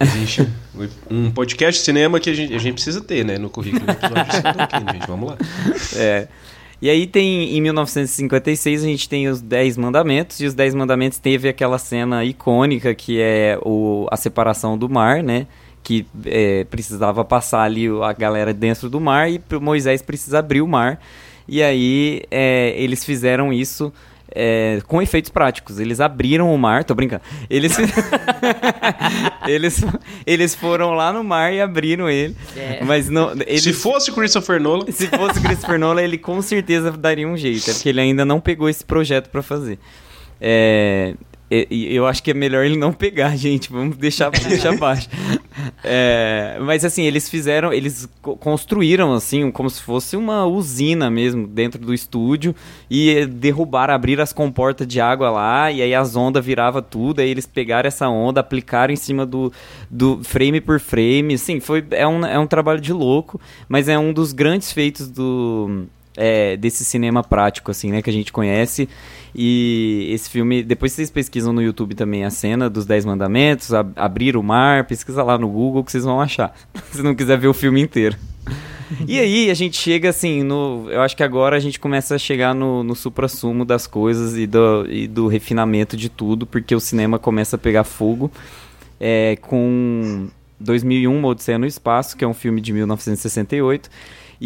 Existe um podcast de cinema que a gente, a gente precisa ter, né? No currículo do episódio de Cidadão Kane, gente. Vamos lá. É. E aí tem, em 1956, a gente tem os Dez Mandamentos, e os Dez Mandamentos teve aquela cena icônica que é o, a separação do mar, né? Que é, precisava passar ali a galera dentro do mar e Moisés precisa abrir o mar. E aí é, eles fizeram isso é, com efeitos práticos. Eles abriram o mar, tô brincando. Eles, eles, eles foram lá no mar e abriram ele. É. Mas não. Eles, Se fosse Christopher Nolan, se fosse Christopher Nolan, ele com certeza daria um jeito. É porque ele ainda não pegou esse projeto pra fazer. É, eu acho que é melhor ele não pegar, gente. Vamos deixar, deixar baixo. É, mas assim, eles fizeram, eles co- construíram assim, como se fosse uma usina mesmo dentro do estúdio e derrubaram, abriram as comportas de água lá e aí as ondas virava tudo, aí eles pegaram essa onda, aplicaram em cima do, do frame por frame, assim, foi, é, um, é um trabalho de louco, mas é um dos grandes feitos do, é, desse cinema prático, assim, né, que a gente conhece. E esse filme, depois vocês pesquisam no YouTube também a cena dos Dez Mandamentos, ab- abrir o mar, pesquisa lá no Google que vocês vão achar. Se não quiser ver o filme inteiro. E aí a gente chega assim, no, eu acho que agora a gente começa a chegar no, no supra-sumo das coisas e do, e do refinamento de tudo, porque o cinema começa a pegar fogo é, com 2001, Uma Odisseia no Espaço, que é um filme de 1968.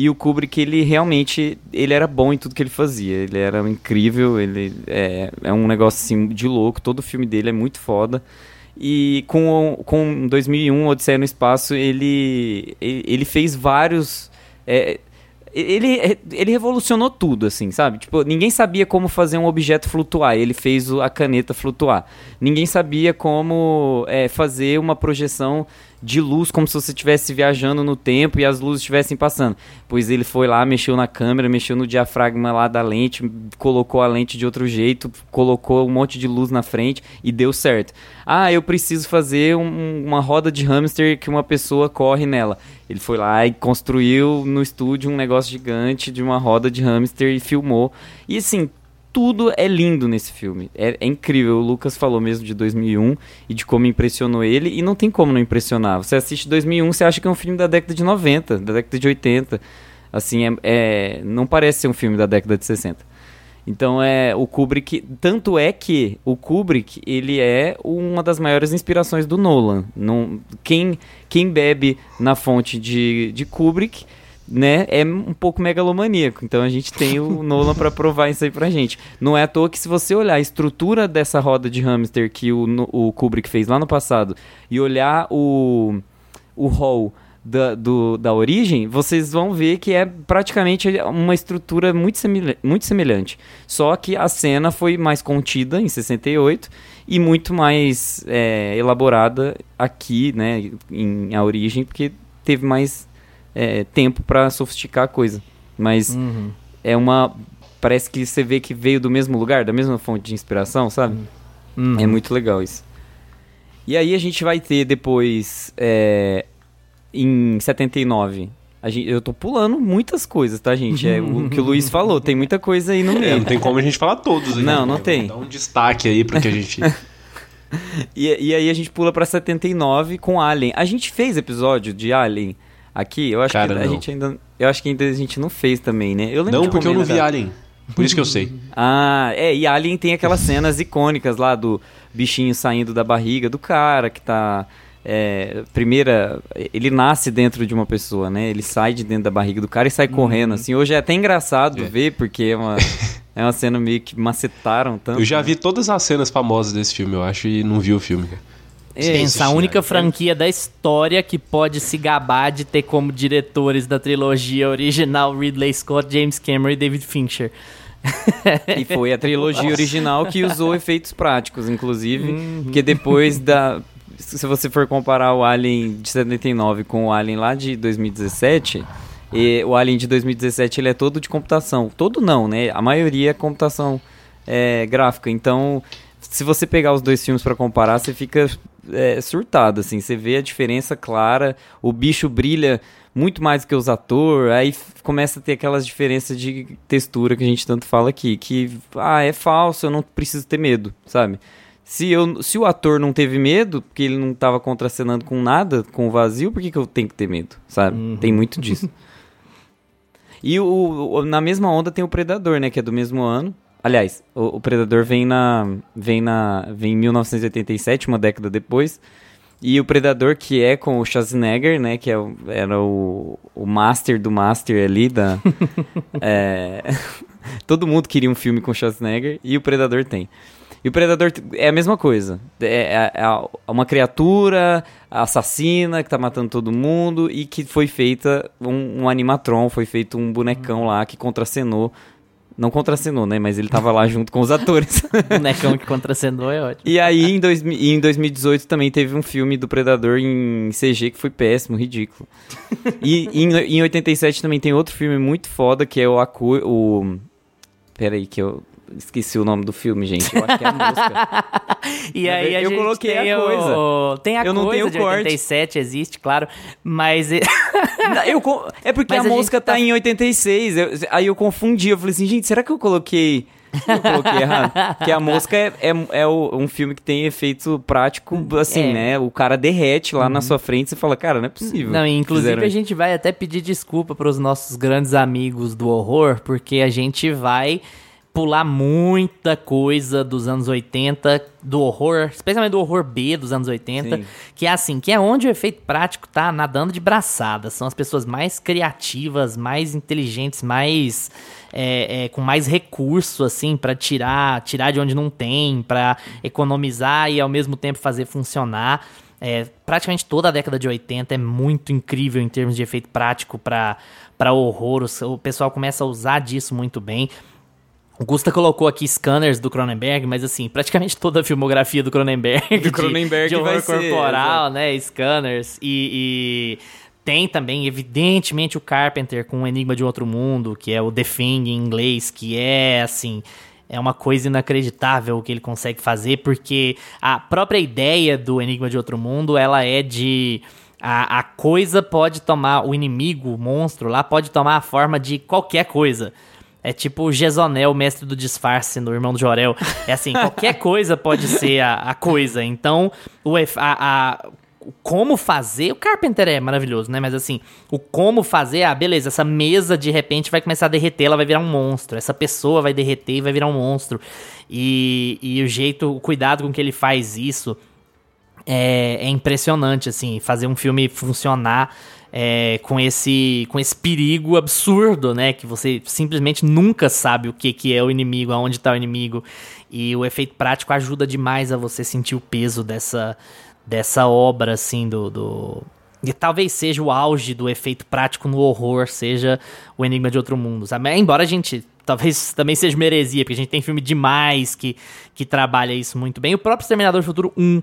E o Kubrick, ele realmente, ele era bom em tudo que ele fazia. Ele era incrível, ele é, é um negócio assim de louco. Todo filme dele é muito foda. E com, com 2001, Odisseia no Espaço, ele, ele fez vários... é, ele, ele revolucionou tudo, assim, sabe? Tipo, ninguém sabia como fazer um objeto flutuar. Ele fez a caneta flutuar. Ninguém sabia como é, fazer uma projeção de luz, como se você estivesse viajando no tempo e as luzes estivessem passando. Pois ele foi lá, mexeu na câmera, mexeu no diafragma lá da lente, colocou a lente de outro jeito, colocou um monte de luz na frente e deu certo. Ah, eu preciso fazer um- uma roda de hamster que uma pessoa corre nela. Ele foi lá e construiu no estúdio um negócio gigante de uma roda de hamster e filmou. E assim, tudo é lindo nesse filme. É, é incrível. O Lucas falou mesmo de 2001 e de como impressionou ele. E não tem como não impressionar. Você assiste 2001, você acha que é um filme da década de 90, da década de 80. Assim, é, é- não parece ser um filme da década de 60. Então é o Kubrick, tanto é que o Kubrick ele é uma das maiores inspirações do Nolan. Não, quem quem bebe na fonte de, de Kubrick né, é um pouco megalomaníaco. Então a gente tem o Nolan para provar isso aí pra gente. Não é à toa que se você olhar a estrutura dessa roda de hamster que o, o Kubrick fez lá no passado e olhar o, o hall da, do, da origem, vocês vão ver que é praticamente uma estrutura muito, muito semelhante. Só que a cena foi mais contida em 68 e muito mais é, elaborada aqui, né, em a origem, porque teve mais é, tempo para sofisticar a coisa. Mas uhum. é uma. Parece que você vê que veio do mesmo lugar, da mesma fonte de inspiração, sabe? Uhum. É muito legal isso. E aí a gente vai ter depois. É, em 79. Gente, eu tô pulando muitas coisas, tá, gente? É o que o Luiz falou, tem muita coisa aí no meio. É, não tem como a gente falar todos. Aí, não, né? não tem. Dá um destaque aí porque a gente... e, e aí a gente pula pra 79 com Alien. A gente fez episódio de Alien aqui? Eu acho Cara, que a gente ainda... Eu acho que ainda a gente não fez também, né? Eu não, porque eu não vi Alien. Por isso que eu sei. ah, é, e Alien tem aquelas cenas icônicas lá do bichinho saindo da barriga do cara que tá é, primeira, ele nasce dentro de uma pessoa, né? Ele sai de dentro da barriga do cara e sai uhum. correndo, assim. Hoje é até engraçado é. ver, porque é uma, é uma cena meio que macetaram tanto. Eu já né? vi todas as cenas famosas desse filme, eu acho, e não vi o filme, É, Pensa, a única franquia da história que pode se gabar de ter como diretores da trilogia original Ridley Scott, James Cameron e David Fincher. e foi a trilogia original que usou efeitos práticos, inclusive, uhum. porque depois da se você for comparar o Alien de 79 com o Alien lá de 2017, e o Alien de 2017 ele é todo de computação. Todo não, né? A maioria é computação é, gráfica. Então, se você pegar os dois filmes para comparar, você fica é, surtado, assim. Você vê a diferença clara, o bicho brilha muito mais que os atores, aí começa a ter aquelas diferenças de textura que a gente tanto fala aqui, que, ah, é falso, eu não preciso ter medo, sabe? Se, eu, se o ator não teve medo, porque ele não estava contracenando com nada, com o vazio, por que, que eu tenho que ter medo? Sabe? Uhum. Tem muito disso. e o, o, na mesma onda tem o Predador, né? Que é do mesmo ano. Aliás, o, o, Predador vem na, vem na. vem em 1987, uma década depois. E o Predador, que é com o Schwarzenegger, né? Que é, era o, o master do master ali da. é, todo mundo queria um filme com o Schwarzenegger e o Predador tem. E o Predador é a mesma coisa. É, é, é uma criatura assassina que tá matando todo mundo e que foi feita um, um animatron, foi feito um bonecão lá que contracenou não contracenou, né? Mas ele tava lá junto com os atores. Bonecão que contracenou é ótimo. E aí, em, dois, em 2018, também teve um filme do Predador em CG que foi péssimo, ridículo. E em, em 87 também tem outro filme muito foda, que é o... Acu, o Peraí, que eu... Esqueci o nome do filme, gente. Eu acho que é a música. e aí a eu coloquei a coisa. O... Tem a eu coisa não tenho de corte. 87, existe, claro. Mas. eu, é porque mas a, a música tá... tá em 86. Eu, aí eu confundi. Eu falei assim, gente, será que eu coloquei. Eu coloquei errado. Porque a mosca é, é, é, um filme que tem efeito prático, assim, é. né? O cara derrete lá uhum. na sua frente e você fala, cara, não é possível. Não, inclusive a gente vai até pedir desculpa para os nossos grandes amigos do horror, porque a gente vai pular muita coisa dos anos 80, do horror, especialmente do horror B dos anos 80, Sim. que é assim, que é onde o efeito prático tá nadando de braçada. São as pessoas mais criativas, mais inteligentes, mais é, é, com mais recurso, assim, para tirar, tirar de onde não tem, para economizar e ao mesmo tempo fazer funcionar. É, praticamente toda a década de 80 é muito incrível em termos de efeito prático para horror. O, o pessoal começa a usar disso muito bem. O Gusta colocou aqui scanners do Cronenberg, mas assim, praticamente toda a filmografia do Cronenberg. Do Cronenberg de, de horror corporal, ser, né? Scanners. E, e, tem também, evidentemente, o Carpenter com o Enigma de Outro Mundo, que é o The Thing em inglês, que é assim. É uma coisa inacreditável o que ele consegue fazer, porque a própria ideia do Enigma de Outro Mundo, ela é de. A, a coisa pode tomar, o inimigo, o monstro lá, pode tomar a forma de qualquer coisa. É tipo o Gesonel, mestre do disfarce no Irmão do Jorel. É assim, qualquer coisa pode ser a, a coisa. Então, o, a, a, como fazer. O Carpenter é maravilhoso, né? Mas assim, o como fazer, ah, beleza, essa mesa de repente vai começar a derreter, ela vai virar um monstro. Essa pessoa vai derreter e vai virar um monstro. E, e o jeito, o cuidado com que ele faz isso é, é impressionante, assim. Fazer um filme funcionar é, com esse com esse perigo absurdo, né? Que você simplesmente nunca sabe o que, que é o inimigo, aonde está o inimigo. E o efeito prático ajuda demais a você sentir o peso dessa, dessa obra, assim, do, do... E talvez seja o auge do efeito prático no horror, seja o Enigma de Outro Mundo, sabe? Embora a gente talvez também seja uma heresia, porque a gente tem filme demais que, que trabalha isso muito bem. O próprio Exterminador do Futuro 1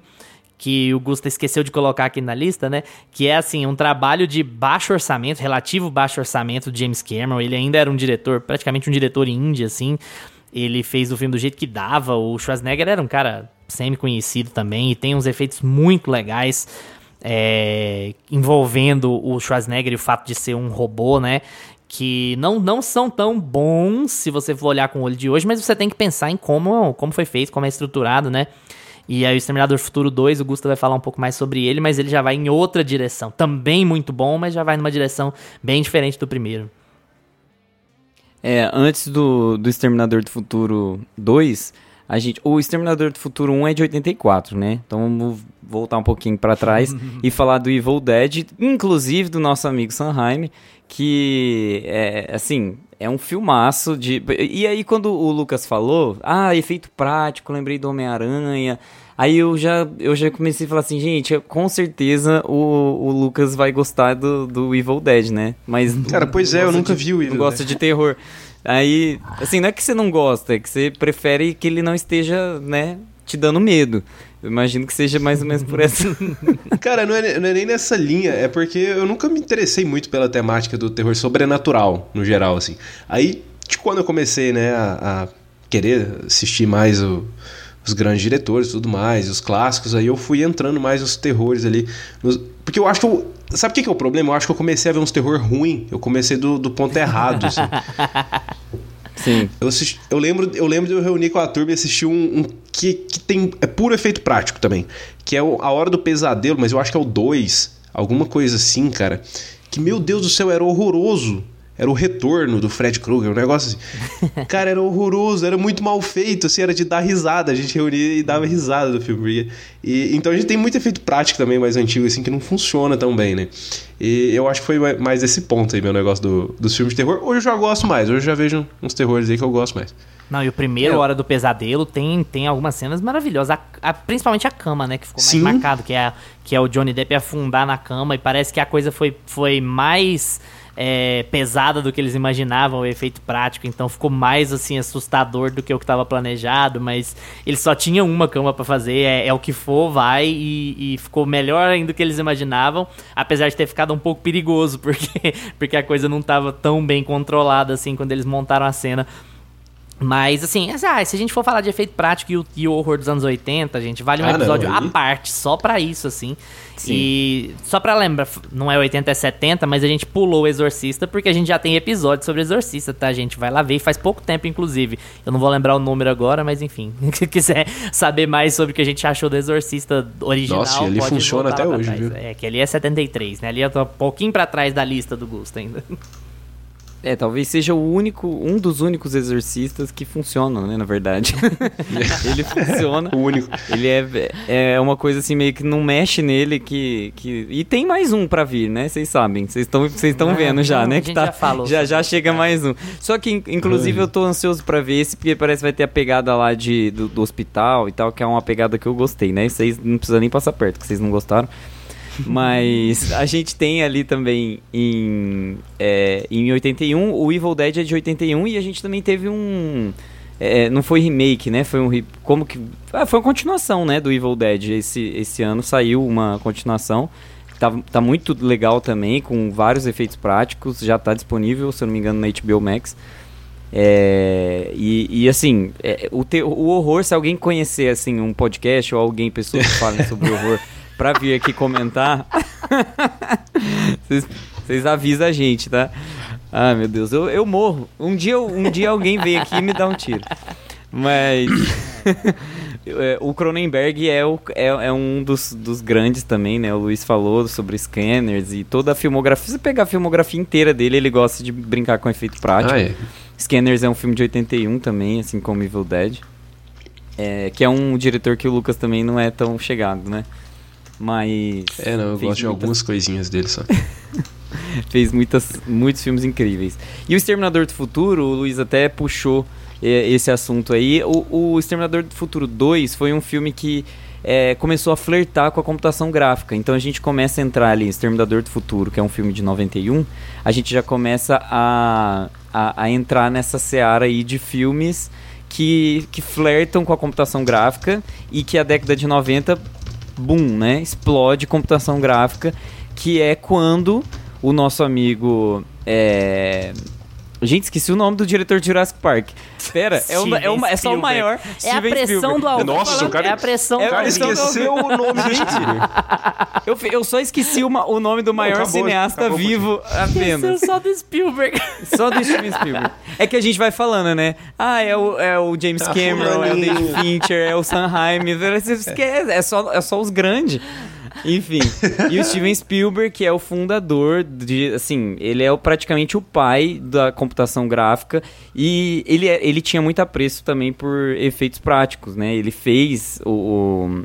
que o Gusta esqueceu de colocar aqui na lista, né? Que é assim, um trabalho de baixo orçamento, relativo baixo orçamento de James Cameron. Ele ainda era um diretor, praticamente um diretor indie, assim. Ele fez o filme do jeito que dava. O Schwarzenegger era um cara semi-conhecido também e tem uns efeitos muito legais. É, envolvendo o Schwarzenegger e o fato de ser um robô, né? Que não, não são tão bons se você for olhar com o olho de hoje, mas você tem que pensar em como, como foi feito, como é estruturado, né? E aí o Exterminador Futuro 2, o Gusta vai falar um pouco mais sobre ele, mas ele já vai em outra direção. Também muito bom, mas já vai numa direção bem diferente do primeiro. É, antes do, do Exterminador do Futuro 2, a gente, o Exterminador do Futuro 1 é de 84, né? Então vamos voltar um pouquinho para trás e falar do Evil Dead, inclusive do nosso amigo Sanheim, que é assim, é um filmaço de. E aí, quando o Lucas falou, ah, efeito prático, lembrei do Homem-Aranha. Aí eu já, eu já comecei a falar assim, gente, com certeza o, o Lucas vai gostar do, do Evil Dead, né? Mas. Cara, pois é, eu nunca de, vi o Evil Não gosta de terror. Aí, assim, não é que você não gosta, é que você prefere que ele não esteja, né, te dando medo. Eu imagino que seja mais ou menos por essa. Cara, não é, não é, nem nessa linha, é porque eu nunca me interessei muito pela temática do terror sobrenatural, no geral, assim. Aí, de quando eu comecei, né, a, a querer assistir mais o, os grandes diretores e tudo mais, os clássicos, aí eu fui entrando mais nos terrores ali. Nos, porque eu acho que eu, Sabe o que, que, é o problema? Eu acho que eu comecei a ver uns terror ruim. Eu comecei do, do ponto errado, assim. Sim. Eu, assisti, eu, lembro, eu lembro de eu reunir com a turma e assistir um, um, que, que tem. É puro efeito prático também. Que é o, A Hora do Pesadelo, mas eu acho que é o 2. Alguma coisa assim, cara. Que, meu Deus do céu, era horroroso. Era o retorno do Fred Krueger, um negócio assim. Cara, era horroroso, era muito mal feito, assim, era de dar risada. A gente reunia e dava risada do filme. E, então a gente tem muito efeito prático também mais antigo, assim, que não funciona tão bem, né? E eu acho que foi mais esse ponto aí, meu negócio do, dos filmes de terror. Hoje eu já gosto mais, hoje eu já vejo uns terrores aí que eu gosto mais. Não, e o primeiro, é. Hora do Pesadelo, tem, tem algumas cenas maravilhosas. A, a, principalmente a cama, né? Que ficou mais Sim. marcado, que é, que é o Johnny Depp afundar na cama. E parece que a coisa foi, foi mais é, pesada do que eles imaginavam, o efeito prático, então ficou mais assim assustador do que o que estava planejado, mas eles só tinham uma cama para fazer, é, é, o que for, vai, e, e, ficou melhor ainda do que eles imaginavam, apesar de ter ficado um pouco perigoso, porque, porque a coisa não estava tão bem controlada assim quando eles montaram a cena. Mas, assim, ah, se a gente for falar de efeito prático e o, horror dos anos 80, gente, vale um episódio à parte, só pra isso, assim. Sim. E só pra lembrar, não é 80, é 70, mas a gente pulou o Exorcista porque a gente já tem episódio sobre Exorcista, tá? A gente vai lá ver, faz pouco tempo, inclusive. Eu não vou lembrar o número agora, mas enfim. Se quiser saber mais sobre o que a gente achou do Exorcista original, Nossa, ele funciona até hoje, trás. viu? É, que ali é 73, né? Ali eu tô um pouquinho pra trás da lista do Gusto ainda. É, talvez seja o único, um dos únicos exorcistas que funcionam, né, na verdade. ele funciona. O único. Ele é, é uma coisa assim, meio que não mexe nele, que... que... E tem mais um pra vir, né, vocês sabem. Vocês estão vocês estão vendo já, né? Que tá, já falou. Já, já chega mais um. Só que, inclusive, eu tô ansioso pra ver esse, porque parece que vai ter a pegada lá de, do, do hospital e tal, que é uma pegada que eu gostei, né? Vocês não precisam nem passar perto, que vocês não gostaram. Mas a gente tem ali também em, é, em 81, o Evil Dead é de 81 e a gente também teve um. É, não foi remake, né? Foi um. Como que. Ah, foi uma continuação, né? Do Evil Dead. Esse, esse ano saiu uma continuação. Tá, tá muito legal também, com vários efeitos práticos. Já tá disponível, se eu não me engano, na HBO Max. É, e, e, assim, é, o, te, o horror, se alguém conhecer assim, um podcast ou alguém, pessoas que falem sobre horror pra vir aqui comentar, vocês avisam a gente, tá? Ah, meu Deus, eu, eu morro. Um dia, um dia alguém vem aqui e me dá um tiro. Mas é, o Cronenberg é, o, é, é, um dos, dos grandes também, né? O Luiz falou sobre scanners e toda a filmografia. Se você pegar a filmografia inteira dele, ele gosta de brincar com efeito prático. Ah, é. Scanners é um filme de 81 também, assim como Evil Dead. É, que é um diretor que o Lucas também não é tão chegado, né? Mas. É, não, eu gosto de algumas coisinhas dele só. fez muitas, muitos filmes incríveis. E o Exterminador do Futuro, o Luiz até puxou é, esse assunto aí. O, o Exterminador do Futuro 2 foi um filme que é, começou a flertar com a computação gráfica. Então a gente começa a entrar ali em Exterminador do Futuro, que é um filme de 91, a gente já começa a, a, a entrar nessa seara aí de filmes que, que flertam com a computação gráfica e que a década de 90, boom, né? Explode computação gráfica, que é quando o nosso amigo. É... Gente, esqueci o nome do diretor de Jurassic Park. Espera, é, uma, é, uma, é só o maior. É a Steven pressão Spielberg. do Alvin. Nossa, o cara- É a pressão O do cara esqueceu o nome do. Eu, eu só esqueci uma- o nome do maior acabou, cineasta acabou, vivo apenas. Esqueceu só do Spielberg. Só do Steven Spielberg. É que a gente vai falando, né? Ah, é o, é o James Ah, Cameron, é o. David Fincher, é o Sanheim. Você esquece, é só, é só os grandes. Enfim, e o Steven Spielberg, que é o fundador de, assim, ele é praticamente o pai da computação gráfica e ele, é- ele tinha muito apreço também por efeitos práticos, né? Ele fez o,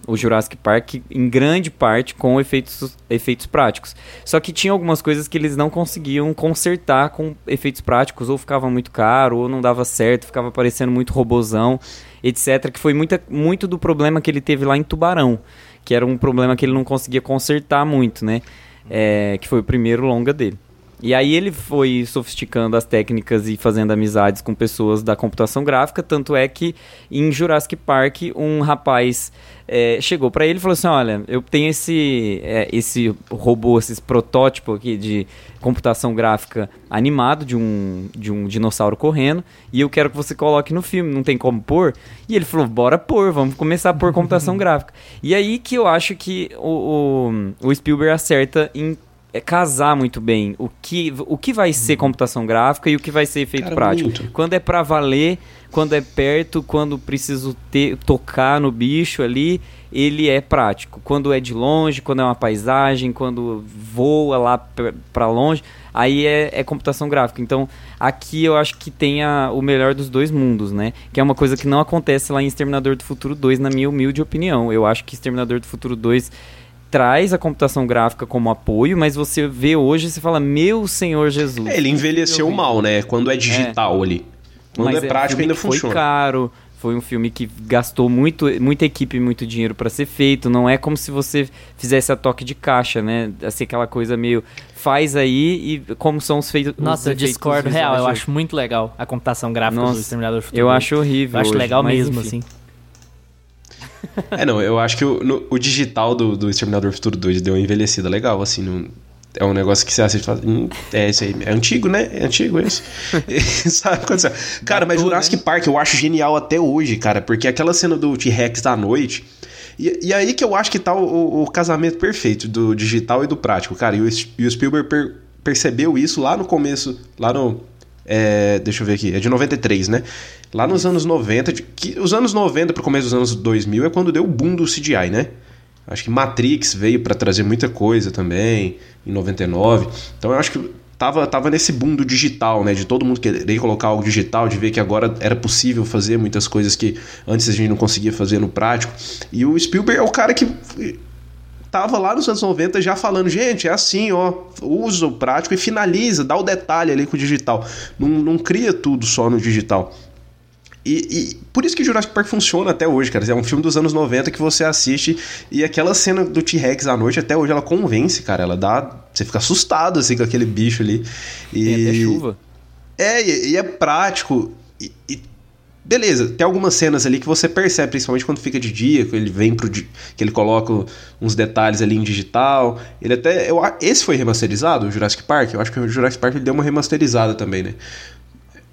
o, o Jurassic Park em grande parte com efeitos, efeitos práticos. Só que tinha algumas coisas que eles não conseguiam consertar com efeitos práticos, ou ficava muito caro, ou não dava certo, ficava parecendo muito robozão, etc. Que foi muita, muito do problema que ele teve lá em Tubarão que era um problema que ele não conseguia consertar muito, né? É, que foi o primeiro longa dele. E aí ele foi sofisticando as técnicas e fazendo amizades com pessoas da computação gráfica, tanto é que em Jurassic Park um rapaz é, chegou pra ele e falou assim, olha, eu tenho esse, é, esse robô, esse protótipo aqui de computação gráfica animado de um, de um dinossauro correndo e eu quero que você coloque no filme, não tem como pôr? E ele falou, bora pôr, vamos começar a pôr computação gráfica. E aí que eu acho que o, o, o Spielberg acerta em é casar muito bem o que, o que vai ser computação gráfica e o que vai ser efeito Cara, prático. muito. Quando é pra valer, quando é perto, quando preciso ter, tocar no bicho ali, ele é prático. Quando é de longe, quando é uma paisagem, quando voa lá pra- pra longe, aí é, é computação gráfica. Então, aqui eu acho que tem a- o melhor dos dois mundos, né? Que é uma coisa que não acontece lá em Exterminador do Futuro 2, na minha humilde opinião. Eu acho que Exterminador do Futuro 2 traz a computação gráfica como apoio, mas você vê hoje e você fala, meu Senhor Jesus. É, ele envelheceu mal, né? Quando é digital ali. Quando Mas é um prático ainda funciona. Foi caro, foi um filme que gastou muito, muita equipe e muito dinheiro pra ser feito. Não é como se você fizesse a toque de caixa, né? Assim, aquela coisa meio faz aí e como são os feitos. Nossa, eu discordo real. Eu acho muito legal a computação gráfica Nossa, do Exterminador do Futuro. Eu acho horrível. Eu acho hoje, legal mesmo, enfim. assim. É, não, eu acho que o, no- o digital do, do Exterminador do Futuro 2 deu uma envelhecida legal, assim, não- é um negócio que você assiste e fala, hum, é isso aí, é antigo, né? É antigo esse. Sabe quando você... Cara, mas Jurassic né? Park eu acho genial até hoje, cara, porque aquela cena do T-Rex da noite... E, e aí que eu acho que tá o, o- o casamento perfeito do digital e do prático, cara. E o, e o Spielberg per- percebeu isso lá no começo, lá no... é, deixa eu ver aqui, é de 93, né? Lá nos anos 90, de- que os anos 90 pro começo dos anos 2000 é quando deu o boom do CGI, né? Acho que Matrix veio pra trazer muita coisa também, em 99. Então eu acho que tava, tava nesse boom do digital, né? De todo mundo querer colocar algo digital, de ver que agora era possível fazer muitas coisas que antes a gente não conseguia fazer no prático. E o Spielberg é o cara que tava lá nos anos 90 já falando, gente, é assim, ó, usa o prático e finaliza, dá o detalhe ali com o digital. Não, não cria tudo só no digital. E, e por isso que Jurassic Park funciona até hoje, cara. É um filme dos anos 90 que você assiste e aquela cena do T-Rex à noite, até hoje, ela convence, cara. Ela dá. Você fica assustado assim com aquele bicho ali. E, Tem até chuva. É, e, e é prático. E, e- beleza, tem algumas cenas ali que você percebe, principalmente quando fica de dia, que ele vem pro. que ele coloca uns detalhes ali em digital. Ele até. Eu, esse foi remasterizado, o Jurassic Park? Eu acho que o Jurassic Park ele deu uma remasterizada também, né?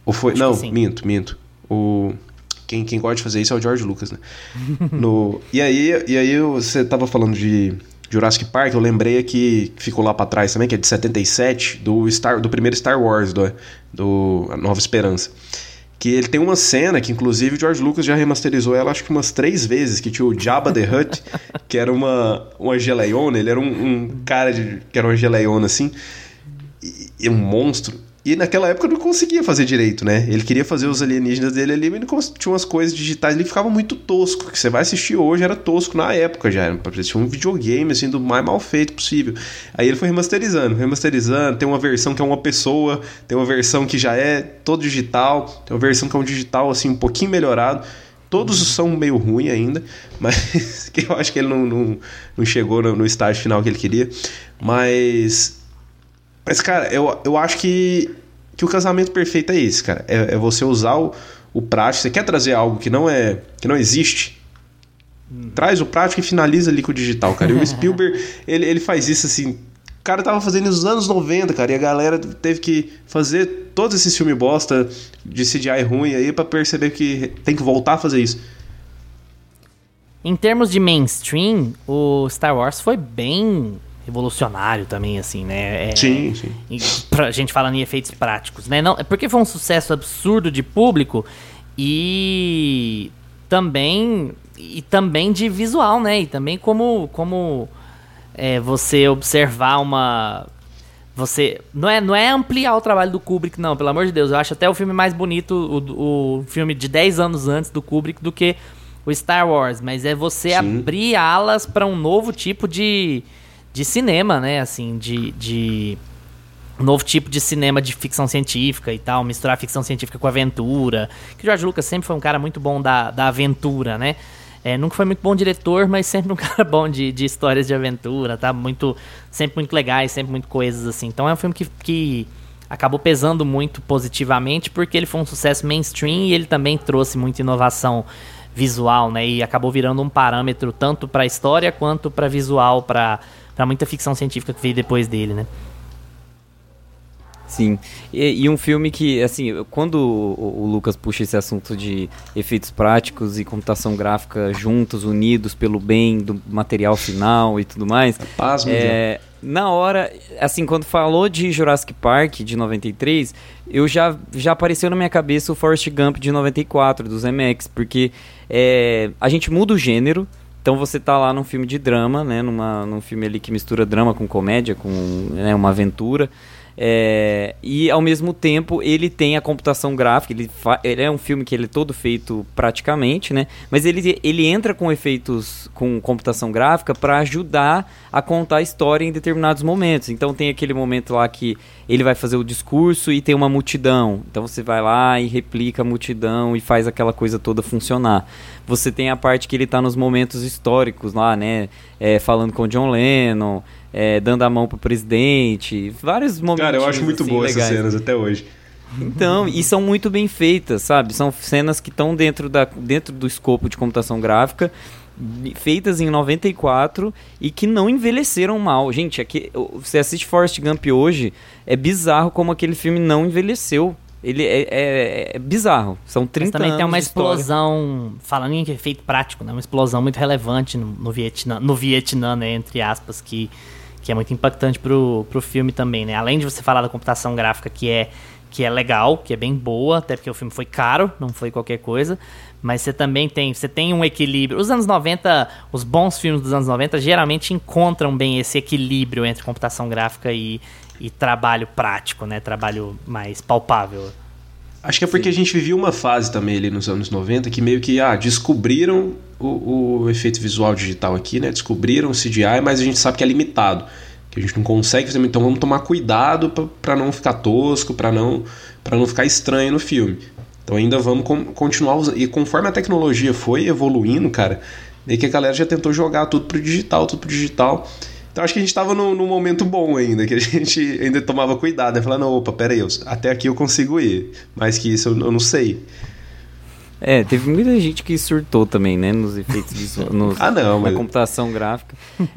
Ou foi. Acho não, minto, minto. O. Quem, quem gosta de fazer isso é o George Lucas, né? No, e aí, e aí você tava falando de Jurassic Park, eu lembrei que ficou lá pra trás também, que é de 77, do, Star, do primeiro Star Wars, do, do A Nova Esperança. Que ele tem uma cena que, inclusive, o George Lucas já remasterizou ela, acho que umas três vezes, que tinha o Jabba the Hutt, que era uma, uma geleiona, ele era um, um cara de, que era uma geleiona assim, e, e um monstro. E naquela época não conseguia fazer direito, né? Ele queria fazer os alienígenas dele ali, mas tinha umas coisas digitais que ficava muito tosco. Que você vai assistir hoje era tosco na época já. Parecia um videogame, assim, do mais mal feito possível. Aí ele foi remasterizando, remasterizando. Tem uma versão que é uma pessoa, tem uma versão que já é todo digital, tem uma versão que é um digital, assim, um pouquinho melhorado. Todos são meio ruins ainda, mas eu acho que ele não, não, não chegou no, no estágio final que ele queria. Mas mas, cara, eu, eu acho que, que o casamento perfeito é esse, cara. É, é você usar o, o prático. Você quer trazer algo que não é que não existe? Hum. Traz o prático e finaliza ali com o digital, cara. E o Spielberg, ele, ele faz isso assim. O cara tava fazendo nos anos 90, cara, e a galera teve que fazer todos esses filmes bosta de CGI ruim aí para perceber que tem que voltar a fazer isso. Em termos de mainstream, o Star Wars foi bem revolucionário também, assim, né? É, sim, sim. E, pra gente falando em efeitos práticos, né? Não, é porque foi um sucesso absurdo de público e também e também de visual, né? E também como como é, você observar uma você não é não é ampliar o trabalho do Kubrick não, pelo amor de Deus. Eu acho até o filme mais bonito o, o filme de 10 anos antes do Kubrick do que o Star Wars, mas é você Sim. abrir alas para um novo tipo de de cinema, né? Assim, de, de novo tipo de cinema de ficção científica e tal, misturar ficção científica com aventura. Que o George Lucas sempre foi um cara muito bom da, da aventura, né? É, nunca foi muito bom diretor, mas sempre um cara bom de, de histórias de aventura, tá? Muito, sempre muito legais, sempre muito coisas assim. Então é um filme que, que acabou pesando muito positivamente porque ele foi um sucesso mainstream e ele também trouxe muita inovação visual, né? E acabou virando um parâmetro tanto para história quanto para visual, para para muita ficção científica que veio depois dele, né? Sim, e, e, um filme que, assim, quando o, o, Lucas puxa esse assunto de efeitos práticos e computação gráfica juntos, unidos pelo bem do material final e tudo mais, Pasmo, é, na hora, assim, quando falou de Jurassic Park de 93, eu já, já apareceu na minha cabeça o Forrest Gump de 94, dos MX, porque é, a gente muda o gênero, então você tá lá num filme de drama, né? Numa, num filme ali que mistura drama com comédia, com né, uma aventura. É, e ao mesmo tempo ele tem a computação gráfica, ele, ele, é um filme que ele é todo feito praticamente, né? Mas ele, ele entra com efeitos com computação gráfica para ajudar a contar a história em determinados momentos. Então tem aquele momento lá que ele vai fazer o discurso e tem uma multidão. Então você vai lá e replica a multidão e faz aquela coisa toda funcionar. Você tem a parte que ele está nos momentos históricos lá, né? É, falando com John Lennon é, dando a mão pro presidente, vários momentos. Cara, eu acho muito assim, boas essas cenas até hoje. Então, e são muito bem feitas, sabe? São cenas que estão dentro, da, dentro do escopo de computação gráfica, feitas em 94 e que não envelheceram mal. Gente, aqui, você assiste Forrest Gump hoje, é bizarro como aquele filme não envelheceu. Ele é, é, é bizarro. São 30 Mas também anos tem uma explosão, falando em efeito prático, né? Uma explosão muito relevante no, no Vietnã, no Vietnã, né? Entre aspas, que que é muito impactante pro, pro filme também, né? Além de você falar da computação gráfica que é que é legal, que é bem boa, até porque o filme foi caro, não foi qualquer coisa, mas você também tem, você tem um equilíbrio. Os anos 90, os bons filmes dos anos 90 geralmente encontram bem esse equilíbrio entre computação gráfica e, e trabalho prático, né? Trabalho mais palpável. Acho que é porque Sim. a gente vivia uma fase também ali nos anos 90 que meio que ah, descobriram o, o efeito visual digital aqui, né? Descobriram o CGI, mas a gente sabe que é limitado. Que a gente não consegue fazer. Então vamos tomar cuidado para não ficar tosco, para não, não ficar estranho no filme. Então ainda vamos com, continuar usando. E conforme a tecnologia foi evoluindo, cara, meio que a galera já tentou jogar tudo pro digital, tudo pro digital. Então acho que a gente estava num, num, momento bom ainda, que a gente ainda tomava cuidado, né? Falando, opa, peraí, eu, até aqui eu consigo ir, mais que isso eu, eu não sei. É, teve muita gente que surtou também, né, nos efeitos visuais, ah, não, na mas... computação gráfica.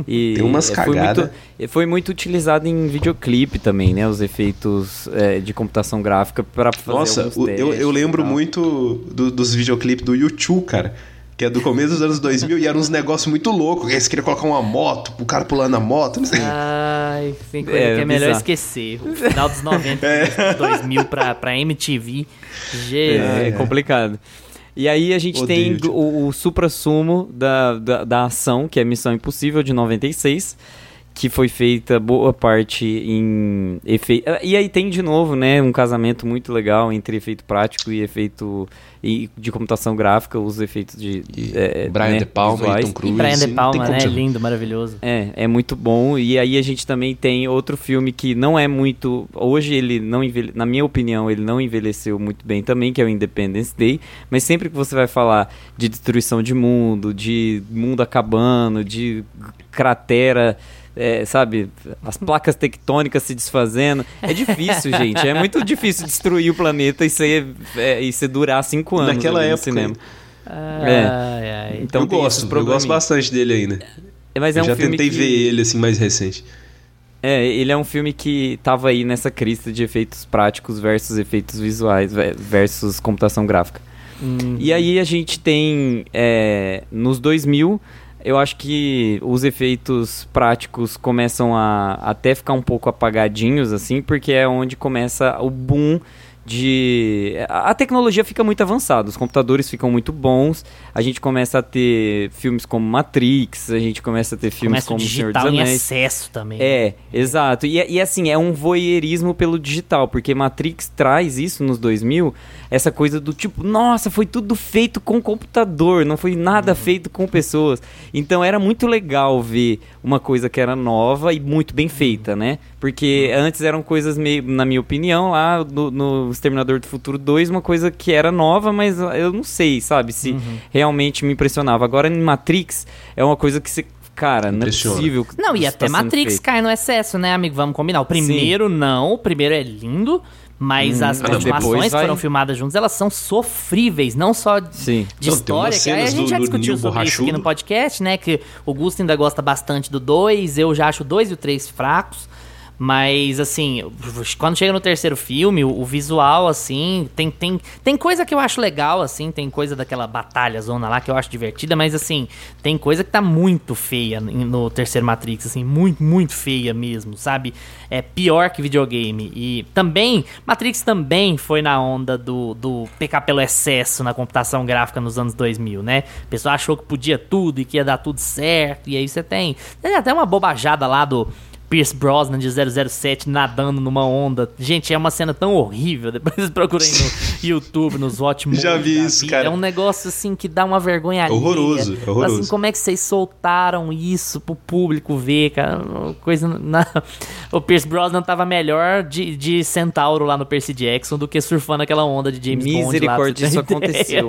E Tem umas cagadas. Foi muito, foi muito utilizado em videoclipe também, né, os efeitos é, de computação gráfica para fazer Nossa, eu, eu lembro muito do, dos videoclipes do YouTube, cara que é do começo dos anos 2000 e era uns negócios muito loucos. Eles queriam colocar uma moto, o cara pulando na moto, não sei. Ai, tem coisa é, que é melhor bizarro. esquecer. O final dos 90, é. 2000 pra, pra MTV. Jesus. É, é complicado. E aí a gente Odeio, tem o, o supra-sumo da, da, da ação, que é Missão Impossível, de 96 que foi feita boa parte em efeito. E aí tem de novo, né, um casamento muito legal entre efeito prático e efeito e de computação gráfica, os efeitos de é, Brian né, De Palma visuais. e Tom Cruise. E Brian De Palma, né? Lindo, maravilhoso. É, é muito bom. E aí a gente também tem outro filme que não é muito. Hoje ele não envelhe... na minha opinião, ele não envelheceu muito bem também, que é o Independence Day. Mas sempre que você vai falar de destruição de mundo, de mundo acabando, de cratera. É, sabe, as placas tectônicas se desfazendo. É difícil, gente. É muito difícil destruir o planeta e ser, é, e ser durar cinco anos Naquela época, cinema. Ai, ai. Então eu gosto, eu gosto bastante dele ainda. É, Mas é eu um já filme tentei que... ver ele assim mais recente. É, ele é um filme que tava aí nessa crista de efeitos práticos versus efeitos visuais ve- versus computação gráfica. Hum, E aí a gente tem, é, nos 2000, eu acho que os efeitos práticos começam a até ficar um pouco apagadinhos, assim, porque é onde começa o boom de... A tecnologia fica muito avançada, os computadores ficam muito bons, a gente começa a ter filmes como Matrix, a gente começa a ter filmes Começa como O Senhor dos digital em Anéis. excesso também. É, exato. E, e assim, é um voyeurismo pelo digital, porque Matrix traz isso nos 2000, essa coisa do tipo, nossa, foi tudo feito com computador, não foi nada feito com pessoas. Então era muito legal ver uma coisa que era nova e muito bem feita, né? Porque antes eram coisas meio, na minha opinião, lá no, no Exterminador do Futuro 2, uma coisa que era nova, mas eu não sei, sabe, se realmente me impressionava. Agora em Matrix é uma coisa que você. Cara, não é possível. que Não, e até tá Matrix feito. cai no excesso, né, amigo? Vamos combinar. O primeiro não, o primeiro é lindo, mas Hum, as ah, continuações depois que vai- foram filmadas juntas, elas são sofríveis, não só de Sim. de Não, história, que aí a gente do- já discutiu sobre isso aqui borrachudo. no podcast, né? Que o Gusto ainda gosta bastante do 2, eu já acho o 2 e o 3 fracos. Mas, assim, quando chega no terceiro filme, o, visual, assim, tem, tem, tem coisa que eu acho legal, assim, tem coisa daquela batalha zona lá que eu acho divertida, mas, assim, tem coisa que tá muito feia no terceiro Matrix, assim, muito, muito feia mesmo, sabe? É pior que videogame. E também, Matrix também foi na onda do, do pecar pelo excesso na computação gráfica nos anos 2000, né? O pessoal achou que podia tudo e que ia dar tudo certo, e aí você tem. Tem até uma bobajada lá do. Pierce Brosnan de 007 nadando numa onda. Gente, é uma cena tão horrível. Depois vocês procurem no YouTube, nos Movies Já vi isso, cara. É um negócio assim que dá uma vergonha. Horroroso, horroroso. Assim, como é que vocês soltaram isso pro público ver, cara? Coisa na... O Pierce Brosnan tava melhor de, de centauro lá no Percy Jackson do que surfando aquela onda de James Bond lá. Misericórdia, você isso aconteceu.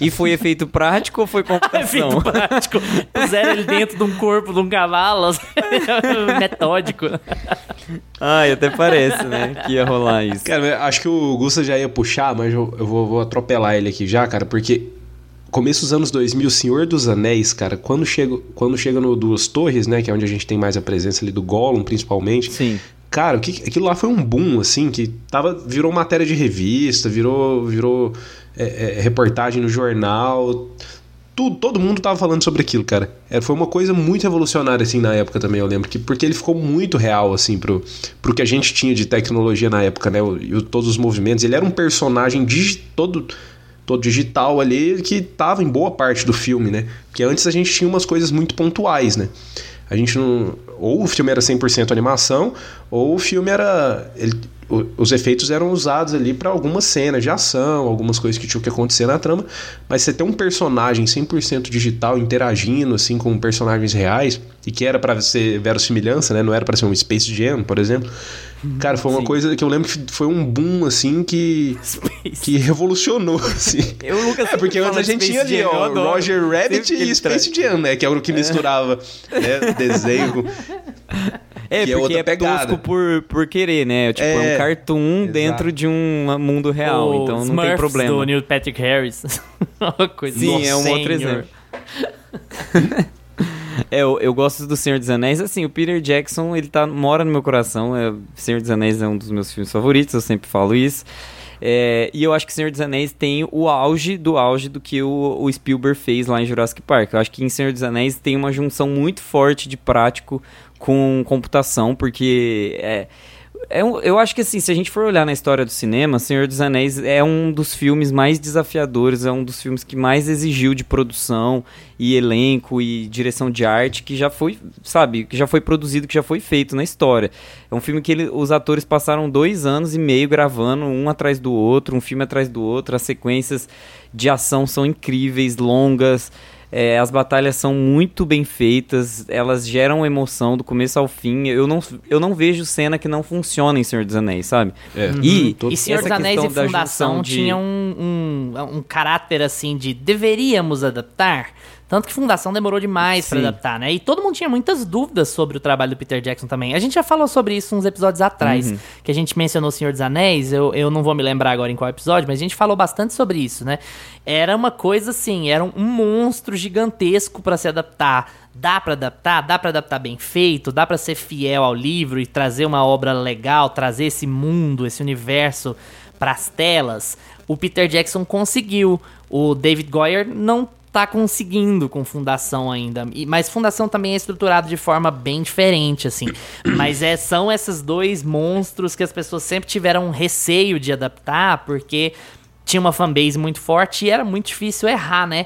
E foi efeito prático ou foi computação? Efeito prático. Puseram ele dentro de um corpo de um cavalo. Metódico. Ai, até parece, né? Que ia rolar isso. Cara, acho que o Gusta já ia puxar, mas eu, eu vou, vou atropelar ele aqui já, cara, porque começo dos anos 2000, Senhor dos Anéis, cara, quando chega, quando chega no Duas Torres, né, que é onde a gente tem mais a presença ali do Gollum, principalmente. Sim. Cara, o que, aquilo lá foi um boom, assim, que tava, virou matéria de revista, virou, virou é, é, reportagem no jornal. Tudo, todo mundo tava falando sobre aquilo, cara. É, foi uma coisa muito revolucionária, assim, na época também, eu lembro. Que, porque ele ficou muito real, assim, pro, pro que a gente tinha de tecnologia na época, né? E todos os movimentos. Ele era um personagem digi, todo, todo digital ali que tava em boa parte do filme, né? Porque antes a gente tinha umas coisas muito pontuais, né? A gente não. Ou o filme era 100% animação, ou o filme era. ele- o- os efeitos eram usados ali para algumas cenas de ação, algumas coisas que tinham que acontecer na trama. Mas você ter um personagem 100% digital interagindo assim com personagens reais, e que era para ser verossimilhança, né? Não era para ser um Space Jam, por exemplo. Cara, foi uma coisa que eu lembro que foi um boom assim que. que revolucionou, assim. Eu, Lucas, É, porque antes a gente Space tinha ali, Jam, ó. Roger Rabbit e Space Jam, né? Que é o que misturava né, desenho. É, que é porque outra é pegada. tosco por, por querer, né? Tipo, é, É, um cartoon exato. dentro de um mundo real, O então não Smurfs tem problema. do Neil Patrick Harris. Uma coisa Sim, é um Senhor. outro exemplo. É, eu, eu gosto do Senhor dos Anéis. Assim, o Peter Jackson, ele tá, mora no meu coração. É, Senhor dos Anéis é um dos meus filmes favoritos, eu sempre falo isso. É, e eu acho que Senhor dos Anéis tem o auge do auge do que o, o Spielberg fez lá em Jurassic Park. Eu acho que em Senhor dos Anéis tem uma junção muito forte de prático com computação, porque é, É eu acho que assim, se a gente for olhar na história do cinema, Senhor dos Anéis é um dos filmes mais desafiadores, é um dos filmes que mais exigiu de produção e elenco e direção de arte que já foi, sabe, que já foi produzido, que já foi feito na história. É um filme que ele, os atores passaram dois anos e meio gravando um atrás do outro, um filme atrás do outro, as sequências de ação são incríveis, longas. É, as batalhas são muito bem feitas, elas geram emoção do começo ao fim. Eu não, eu não vejo cena que não funciona em Senhor dos Anéis, sabe? É. E, E Senhor dos Anéis e Fundação de... tinha um, um, um caráter assim de deveríamos adaptar. Tanto que Fundação demorou demais pra Sim. adaptar, né? E todo mundo tinha muitas dúvidas sobre o trabalho do Peter Jackson também. A gente já falou sobre isso uns episódios atrás, Uhum. que a gente mencionou o Senhor dos Anéis. Eu, eu não vou me lembrar agora em qual episódio, mas a gente falou bastante sobre isso, né? Era uma coisa assim, era um monstro gigantesco pra se adaptar. Dá pra adaptar, dá pra adaptar bem feito, dá pra ser fiel ao livro e trazer uma obra legal, trazer esse mundo, esse universo pras telas. O Peter Jackson conseguiu. O David Goyer não tá conseguindo com Fundação ainda. E- mas Fundação também é estruturado de forma bem diferente, assim. Mas é, são esses dois monstros que as pessoas sempre tiveram receio de adaptar, porque tinha uma fanbase muito forte e era muito difícil errar, né?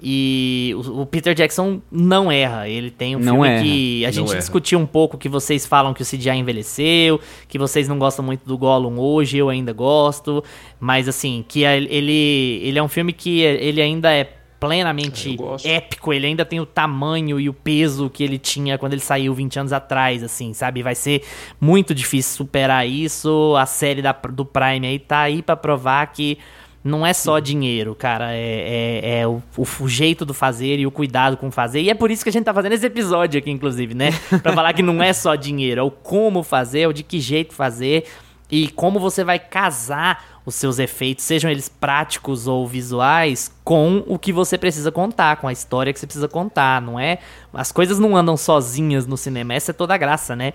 E o, Peter Jackson não erra. Ele tem um Não filme erra. que a Não gente erra. discutiu um pouco que vocês falam que o CGI envelheceu, que vocês não gostam muito do Gollum hoje, eu ainda gosto, mas assim, que ele ele é um filme que ele ainda é plenamente É, épico, ele ainda tem o tamanho e o peso que ele tinha quando ele saiu 20 anos atrás, assim, sabe? Vai ser muito difícil superar isso. A série da, do Prime aí tá aí pra provar que não é só dinheiro, cara. É, é, é o, o, o jeito do fazer e o cuidado com fazer. E é por isso que a gente tá fazendo esse episódio aqui, inclusive, né? Pra falar que não é só dinheiro, é o como fazer, é o de que jeito fazer e como você vai casar os seus efeitos, sejam eles práticos ou visuais, com o que você precisa contar, com a história que você precisa contar, não é? As coisas não andam sozinhas no cinema, essa é toda a graça, né?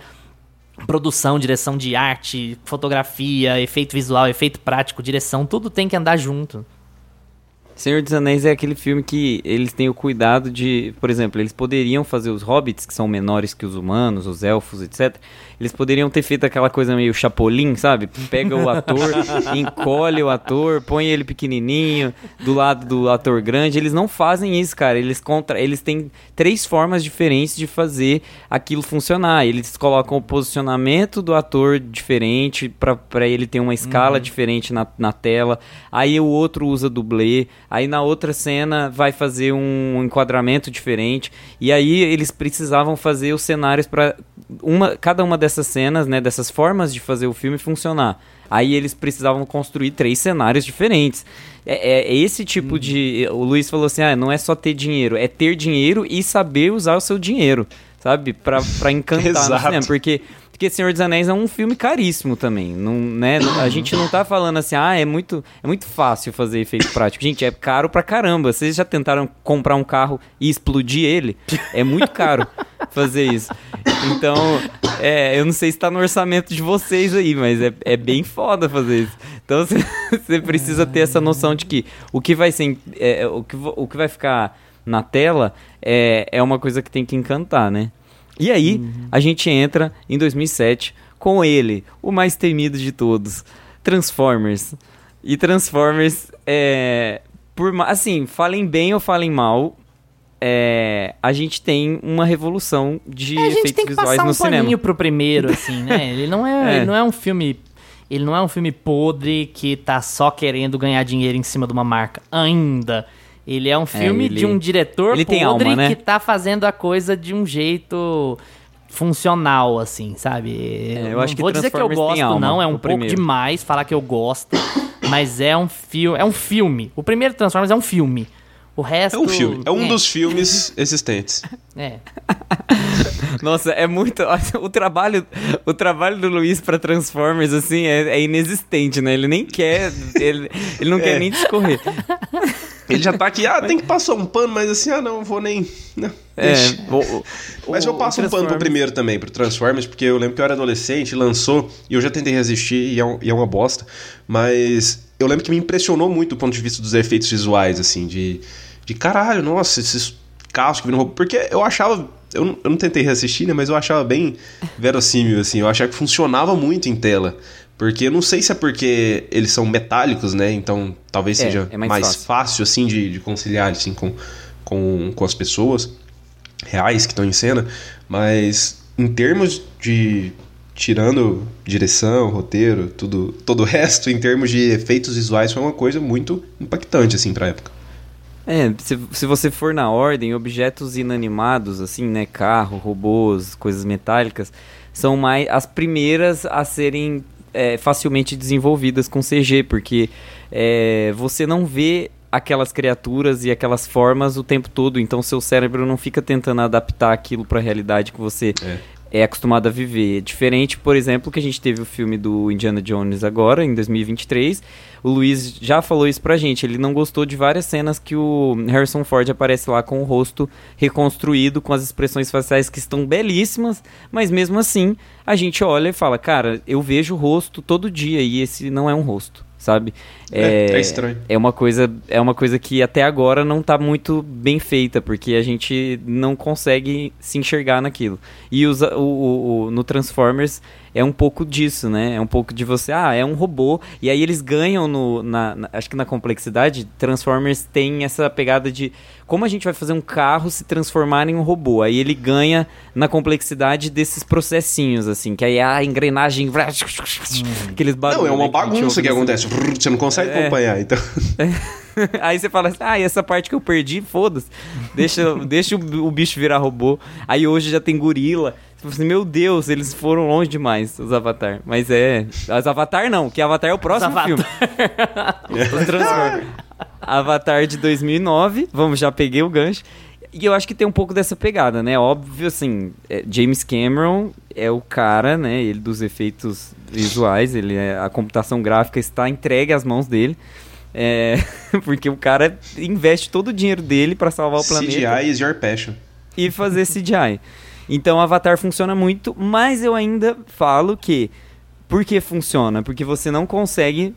Produção, direção de arte, fotografia, efeito visual, efeito prático, direção, tudo tem que andar junto. Senhor dos Anéis é aquele filme que eles têm o cuidado de, por exemplo, eles poderiam fazer os hobbits, que são menores que os humanos, os elfos, etc. Eles poderiam ter feito aquela coisa meio chapolim, sabe? Pega o ator, encolhe o ator, põe ele pequenininho do lado do ator grande. Eles não fazem isso, cara. Eles contra, eles têm três formas diferentes de fazer aquilo funcionar. Eles colocam o posicionamento do ator diferente para ele ter uma escala diferente na, na tela. Aí o outro usa dublê. Aí na outra cena vai fazer um enquadramento diferente. E aí eles precisavam fazer os cenários para uma, cada uma dessas cenas, né, dessas formas de fazer o filme funcionar. Aí eles precisavam construir três cenários diferentes. É, é- é esse tipo de. O Luiz falou assim: ah, não é só ter dinheiro, é ter dinheiro e saber usar o seu dinheiro, sabe? Pra, pra encantar no cinema. Porque. Porque Senhor dos Anéis é um filme caríssimo também, não, né? A gente não tá falando assim, ah, é muito, é muito fácil fazer efeito prático. Gente, é caro pra caramba. Vocês já tentaram comprar um carro e explodir ele? É muito caro fazer isso. Então, é, eu não sei se tá no orçamento de vocês aí, mas é, é bem foda fazer isso. Então, você- precisa ter essa noção de que o que vai ser, é, o, que, o que vai ficar na tela é, é uma coisa que tem que encantar, né? E aí, a gente entra em 2007 com ele, o mais temido de todos, Transformers. E Transformers, é, por assim, falem bem ou falem mal, é, a gente tem uma revolução de É, a gente efeitos tem que visuais passar no um paninho cinema. pro primeiro, assim, né? Ele não é, É. ele não é um filme. Ele não é um filme podre que tá só querendo ganhar dinheiro em cima de uma marca. Ainda. Ele é um filme ele- de um diretor ele tem podre alma, né? que tá fazendo a coisa de um jeito funcional, assim, sabe? É, eu não acho que vou dizer que eu gosto, alma, não. É um pouco primeiro. demais falar que eu gosto. mas é um filme. É um filme. O primeiro Transformers é um filme. O resto. É um filme. É um dos filmes existentes. É. Nossa, é muito. O trabalho, o trabalho do Luiz pra Transformers, assim, é, é inexistente, né? Ele nem quer. Ele, ele não quer É. nem discorrer. Ele já tá aqui, ah, tem que passar um pano, mas assim, ah, não, vou nem. Não, É, deixa. o- o- Mas o- eu passo o um pano pro primeiro também, pro Transformers, porque eu lembro que eu era adolescente, lançou, e eu já tentei resistir, e é, um- e é uma bosta. Mas eu lembro que me impressionou muito do ponto de vista dos efeitos visuais, assim, de, de caralho, nossa, esses carros que viram robô. Porque eu achava. Eu não, eu não tentei reassistir, né? Mas eu achava bem verossímil, assim. Eu achava que funcionava muito em tela. Porque eu não sei se é porque eles são metálicos, né? Então talvez É, seja é mais mais, fácil. fácil, assim, de, de conciliar, assim, com, com, com as pessoas reais que estão em cena. Mas em termos de. Tirando direção, roteiro, tudo, todo o resto, em termos de efeitos visuais, foi uma coisa muito impactante, assim, pra época. É, se, se você for na ordem, objetos inanimados, assim, né? Carro, robôs, coisas metálicas, são mais as primeiras a serem é, facilmente desenvolvidas com CG, porque é, você não vê aquelas criaturas e aquelas formas o tempo todo, então seu cérebro não fica tentando adaptar aquilo para a realidade que você É. é acostumado a viver. Diferente, por exemplo, que a gente teve o filme do Indiana Jones agora, em 2023. O Luiz já falou isso pra gente. Ele não gostou de várias cenas que o Harrison Ford aparece lá com o rosto reconstruído, com as expressões faciais que estão belíssimas, mas mesmo assim a gente olha e fala, cara, eu vejo o rosto todo dia e esse não é um rosto, sabe? É, é estranho. É uma coisa, é uma coisa que até agora não tá muito bem feita, porque a gente não consegue se enxergar naquilo. E usa, o, o- o- no Transformers é um pouco disso, né? É um pouco de você, ah, é um robô. E aí eles ganham no. na- na- acho que na complexidade, Transformers tem essa pegada de como a gente vai fazer um carro se transformar em um robô. Aí ele ganha na complexidade desses processinhos, assim, que aí a engrenagem. Aqueles barulhos. Não, é uma bagunça que ouve acontece. Você não consegue É. acompanhar, então. Aí você fala assim, ah, e essa parte que eu perdi, foda-se. Deixa, deixa o, o bicho virar robô. Aí hoje já tem gorila. Fala assim, meu Deus, eles foram longe demais, os Avatar. Mas é. Os Avatar não, que Avatar é o próximo Avatar. filme. Os Transformers. Avatar de 2009, vamos, já peguei o gancho. E eu acho que tem um pouco dessa pegada, né? Óbvio, assim, é, James Cameron é o cara, né? Ele dos efeitos visuais, ele é, a computação gráfica está entregue às mãos dele. É, porque o cara investe todo o dinheiro dele para salvar o planeta CGI is your passion. e fazer CGI. Então Avatar funciona muito, mas eu ainda falo que por que funciona? Porque você não consegue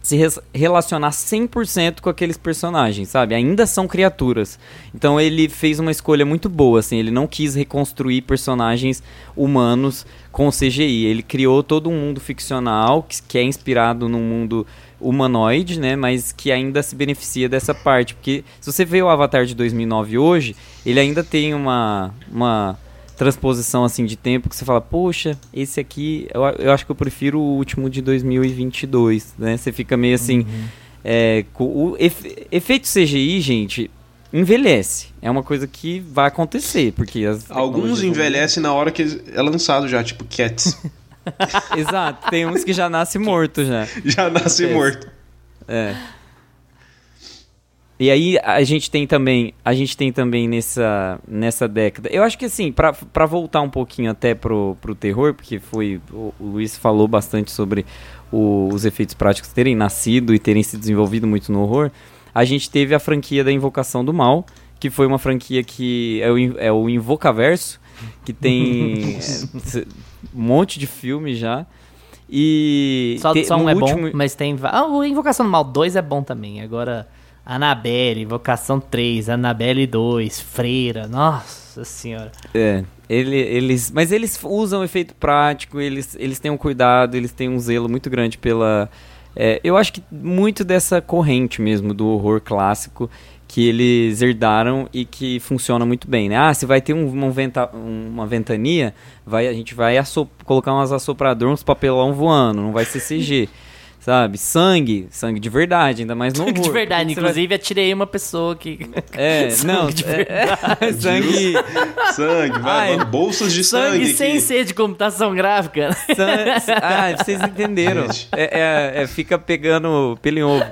se res- relacionar 100% com aqueles personagens, sabe? Ainda são criaturas. Então ele fez uma escolha muito boa, assim, ele não quis reconstruir personagens humanos com CGI. Ele criou todo um mundo ficcional que, que é inspirado num mundo humanoide, né, mas que ainda se beneficia dessa parte, porque se você vê o Avatar de 2009 hoje, ele ainda tem uma uma transposição assim de tempo que você fala, poxa, esse aqui, eu, eu acho que eu prefiro o último de 2022, né? Você fica meio assim, é, com o efe- efeito CGI, gente, envelhece. É uma coisa que vai acontecer, porque as Alguns tecnologias vão- envelhecem na hora que é lançado já, tipo Cats. Exato, tem uns que já nasce morto já. já nasce morto. É. E aí a gente tem também, a gente tem também nessa, nessa década. Eu acho que assim, pra pra voltar um pouquinho até pro, pro terror, porque foi o, o Luiz falou bastante sobre o- os efeitos práticos terem nascido e terem se desenvolvido muito no horror. A gente teve a franquia da Invocação do Mal, que foi uma franquia que é o, é o Invocaverso, que tem é, um monte de filme já. E Só, te- só um é último- bom, mas tem. Ah, o Invocação do Mal 2 é bom também. Agora, Annabelle, Invocação 3, Annabelle 2, Freira. Nossa senhora. É, ele, eles, mas eles usam efeito prático, eles, eles têm um cuidado, eles têm um zelo muito grande pela. é, eu acho que muito dessa corrente mesmo do horror clássico que eles herdaram e que funciona muito bem, né? Ah, se vai ter um, uma, venta, uma ventania, vai, a gente vai colocar umas assopradores, uns papelão voando, não vai ser CG. Sabe? Sangue, sangue de verdade, ainda mais no horror. de verdade, você vai- inclusive atirei uma pessoa que. É, sangue não, de é- é, sangue, Sangue, vai, Ai, mano, bolsas de sangue. Sangue sem aqui. ser de computação gráfica. San- Ah, vocês entenderam. É, é- é- fica pegando pelo em ovo.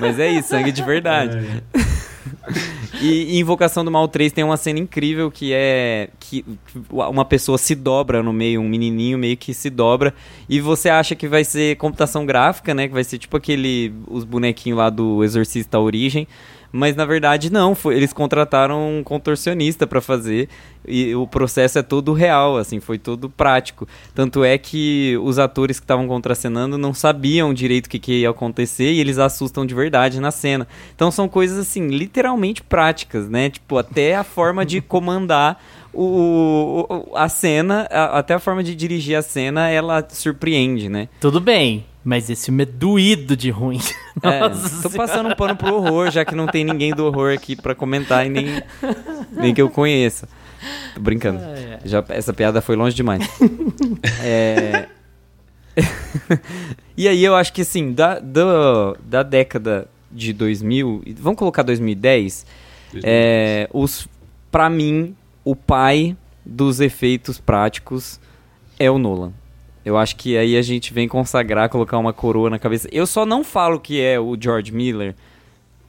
Mas é isso, sangue de verdade. E, e Invocação do Mal 3 tem uma cena incrível que é que uma pessoa se dobra no meio, um menininho meio que se dobra e você acha que vai ser computação gráfica, né, que vai ser tipo aquele os bonequinhos lá do Exorcista Origem, Mas na verdade não, foi, eles contrataram um contorcionista para fazer e o processo é todo real, assim, foi todo prático. Tanto é que os atores que estavam contracenando não sabiam direito o que, que ia acontecer e eles assustam de verdade na cena. Então são coisas assim, literalmente práticas, né? Tipo, até a forma de comandar o, o, a cena, a, até a forma de dirigir a cena, ela surpreende, né? Tudo bem, mas esse filme é doído de ruim. É, tô passando um pano pro horror, já que não tem ninguém do horror aqui para comentar e nem, nem que eu conheça. Tô brincando. Já, essa piada foi longe demais. é... e aí eu acho que assim, da, da, da década de 2000, vamos colocar 2010, 2010. É, os, pra mim, o pai dos efeitos práticos é o Nolan. Eu acho que aí a gente vem consagrar, colocar uma coroa na cabeça. Eu só não falo que é o George Miller,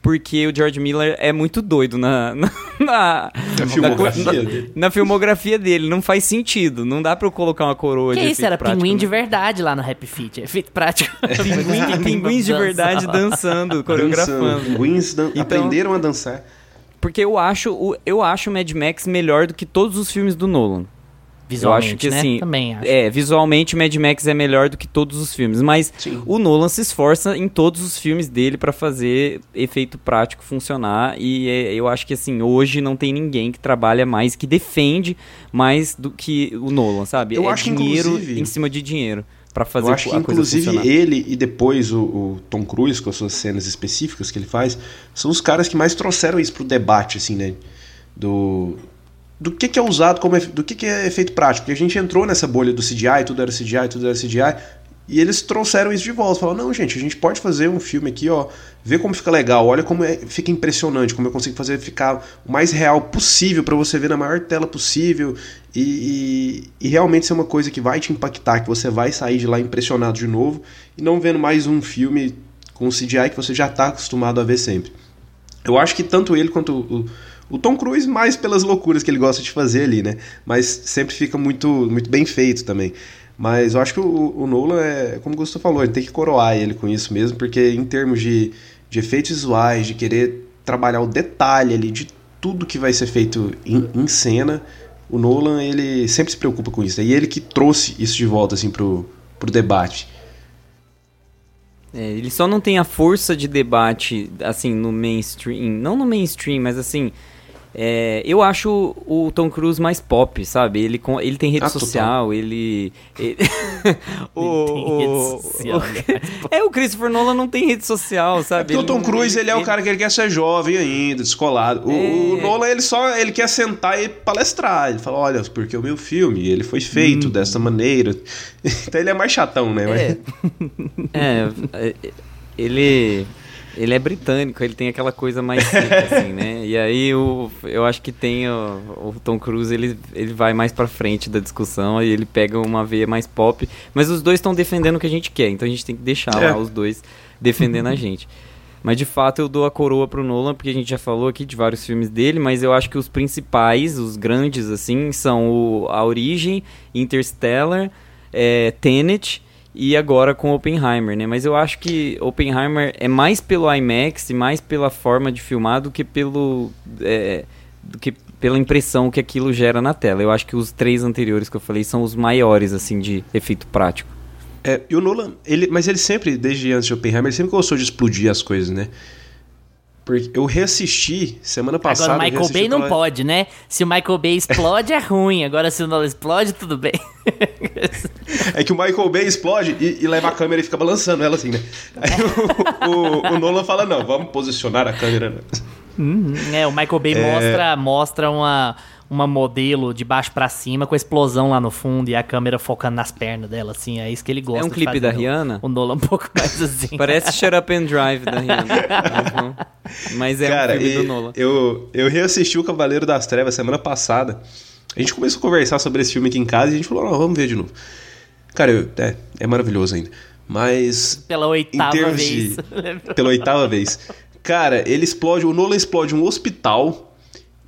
porque o George Miller é muito doido na na, na, na filmografia na, dele. Na filmografia dele, não faz sentido. Não dá pra eu colocar uma coroa que de isso, era prático, pinguim né? de verdade lá no Happy Feet. Efeito prático. Pinguim, pinguins de verdade dançando, coreografando. Pinguins dan Então- aprenderam a dançar. Porque eu acho, o- eu acho o Mad Max melhor do que todos os filmes do Nolan. Visualmente, eu acho que né? assim, Também acho. É, visualmente o Mad Max é melhor do que todos os filmes, mas Sim. o Nolan se esforça em todos os filmes dele pra fazer efeito prático funcionar e é, eu acho que assim, hoje não tem ninguém que trabalha mais, que defende mais do que o Nolan, sabe? Eu é acho que, dinheiro inclusive- em cima de dinheiro pra fazer Eu acho que inclusive funcionar. ele e depois o, o Tom Cruise com as suas cenas específicas que ele faz são os caras que mais trouxeram isso pro debate assim, né? Do do que, que é usado como do que, que é efeito prático. Porque a gente entrou nessa bolha do CGI, tudo era CGI, tudo era CGI, e eles trouxeram isso de volta. Falaram, não, gente, a gente pode fazer um filme aqui, ó, ver como fica legal, olha como é- fica impressionante, como eu consigo fazer ficar o mais real possível pra você ver na maior tela possível e, e, e realmente ser uma coisa que vai te impactar, que você vai sair de lá impressionado de novo e não vendo mais um filme com CGI que você já tá acostumado a ver sempre. Eu acho que tanto ele quanto o, o Tom Cruise, mais pelas loucuras que ele gosta de fazer ali, né? Mas sempre fica muito, muito bem feito também. Mas eu acho que o, o Nolan é, como o Gustavo falou, ele tem que coroar ele com isso mesmo, porque em termos de, de efeitos visuais, de querer trabalhar o detalhe ali de tudo que vai ser feito em, em cena, o Nolan ele sempre se preocupa com isso. E ele que trouxe isso de volta assim pro, pro debate. É, ele só não tem a força de debate, assim, no mainstream. Não no mainstream, mas assim. É, eu acho o Tom Cruise mais pop, sabe? Ele, com, ele tem rede Ah, social, ele. ele- o, tem rede o- social, o- é, o Christopher Nolan não tem rede social, sabe? Porque o Ele Tom Cruise, ele é o cara que ele quer ser jovem ainda, descolado. O, o É. Nolan, ele só ele quer sentar e palestrar. Ele fala, olha, porque o meu filme, ele foi feito dessa maneira. Então ele é mais chatão, né? É. É, é, ele. Ele é britânico, ele tem aquela coisa mais seca, assim, né? E aí o, eu acho que tem o, o Tom Cruise, ele, ele vai mais pra frente da discussão e ele pega uma veia mais pop. Mas os dois estão defendendo o que a gente quer, então a gente tem que deixar É. lá os dois defendendo a gente. Mas de fato eu dou a coroa pro Nolan, porque a gente já falou aqui de vários filmes dele, mas eu acho que os principais, os grandes, assim, são o A Origem, Interstellar, é, Tenet e agora com Oppenheimer, né? Mas eu acho que Oppenheimer é mais pelo IMAX e mais pela forma de filmar do que pelo. é, do que pela impressão que aquilo gera na tela. Eu acho que os três anteriores que eu falei são os maiores, assim, de efeito prático. É, e o Nolan, ele, mas ele sempre, desde antes de Oppenheimer, ele sempre gostou de explodir as coisas, né? Porque eu reassisti semana passada. Agora o Michael Bay não pode, né? Se o Michael Bay explode, é ruim. Agora se o Nolan explode, tudo bem. É que o Michael Bay explode e, e leva a câmera e fica balançando ela assim, né? Aí o, o- o Nolan fala, não, vamos posicionar a câmera. né? é, o Michael Bay mostra, mostra uma, uma modelo de baixo pra cima com a explosão lá no fundo e a câmera focando nas pernas dela, assim. É isso que ele gosta É um de clipe fazer, da Rihanna? O Nolan um pouco mais assim. Parece Shut Up and Drive da Rihanna. Mas não- Mas é Cara, um filme e- do Nolan. Eu, eu reassisti o Cavaleiro das Trevas semana passada. A gente começou a conversar sobre esse filme aqui em casa e a gente falou, não, vamos ver de novo. Cara, eu- é, é maravilhoso ainda. Mas. Pela oitava vez. de- pela oitava vez. Cara, ele explode. O Nolan explode um hospital.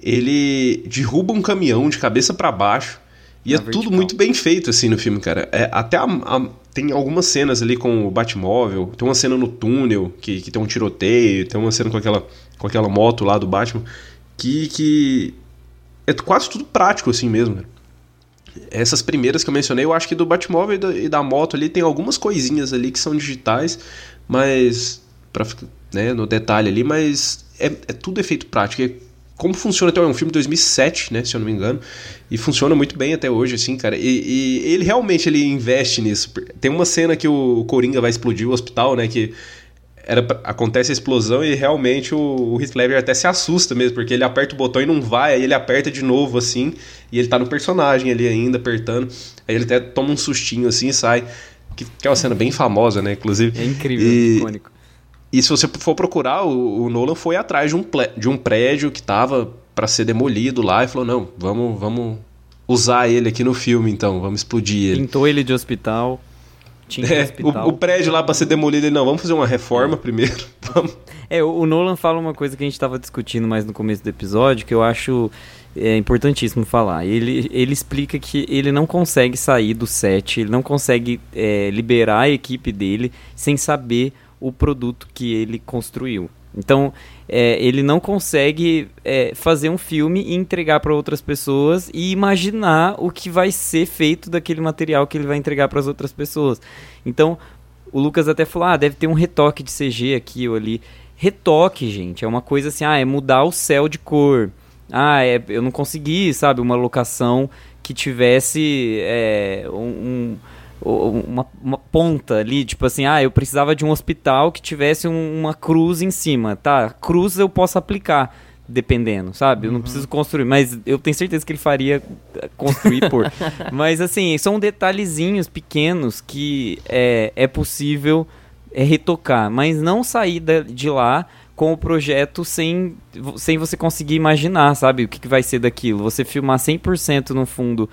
Ele derruba um caminhão de cabeça pra baixo. E Na é tudo vertical. muito bem feito, assim, no filme, cara. É, até a, a, tem algumas cenas ali com o Batmóvel, tem uma cena no túnel que, que tem um tiroteio, tem uma cena com aquela, com aquela moto lá do Batman, que, que é quase tudo prático assim mesmo. Né? Essas primeiras que eu mencionei, eu acho que do Batmóvel e da, e da moto ali tem algumas coisinhas ali que são digitais, mas para né, no detalhe ali, mas é, é tudo efeito prático. Como funciona até é um filme de 2007, né, se eu não me engano, e funciona muito bem até hoje, assim, cara. E, e, ele realmente ele investe nisso. Tem uma cena que o Coringa vai explodir o hospital, né, que era, acontece a explosão e realmente o, o Heath Ledger até se assusta mesmo, porque ele aperta o botão e não vai, aí ele aperta de novo, assim, e ele tá no personagem ali ainda, apertando, aí ele até toma um sustinho, assim, e sai. Que, que é uma cena bem famosa, né, inclusive. É incrível, e, icônico. E se você for procurar, o, o Nolan foi atrás de um, de um prédio que tava para ser demolido lá e falou: não, vamos, vamos usar ele aqui no filme então, vamos explodir ele. Pintou ele de hospital. É. O, o, prédio lá para ser demolido, ele não, vamos fazer uma reforma primeiro. é, o, o, Nolan fala uma coisa que a gente estava discutindo mais no começo do episódio, que eu acho é importantíssimo falar. Ele, ele explica que ele não consegue sair do set, ele não consegue é, liberar a equipe dele sem saber o produto que ele construiu. Então, é, ele não consegue é, fazer um filme e entregar para outras pessoas e imaginar o que vai ser feito daquele material que ele vai entregar para as outras pessoas. Então, o Lucas até falou: ah, deve ter um retoque de CG aqui ou ali. Retoque, gente, é uma coisa assim, ah, é mudar o céu de cor. Ah, é, eu não consegui, sabe, uma locação que tivesse é, um, um uma, uma, ponta ali, tipo assim, ah, eu precisava de um hospital que tivesse um, uma cruz em cima, tá? Cruz eu posso aplicar, dependendo, sabe? Eu não uhum. preciso construir, mas eu tenho certeza que ele faria eh, construir por. mas assim, são detalhezinhos pequenos que é, é possível é, retocar, mas não sair de lá com o projeto sem, sem você conseguir imaginar, sabe? O que, que vai ser daquilo. Você filmar 100% no fundo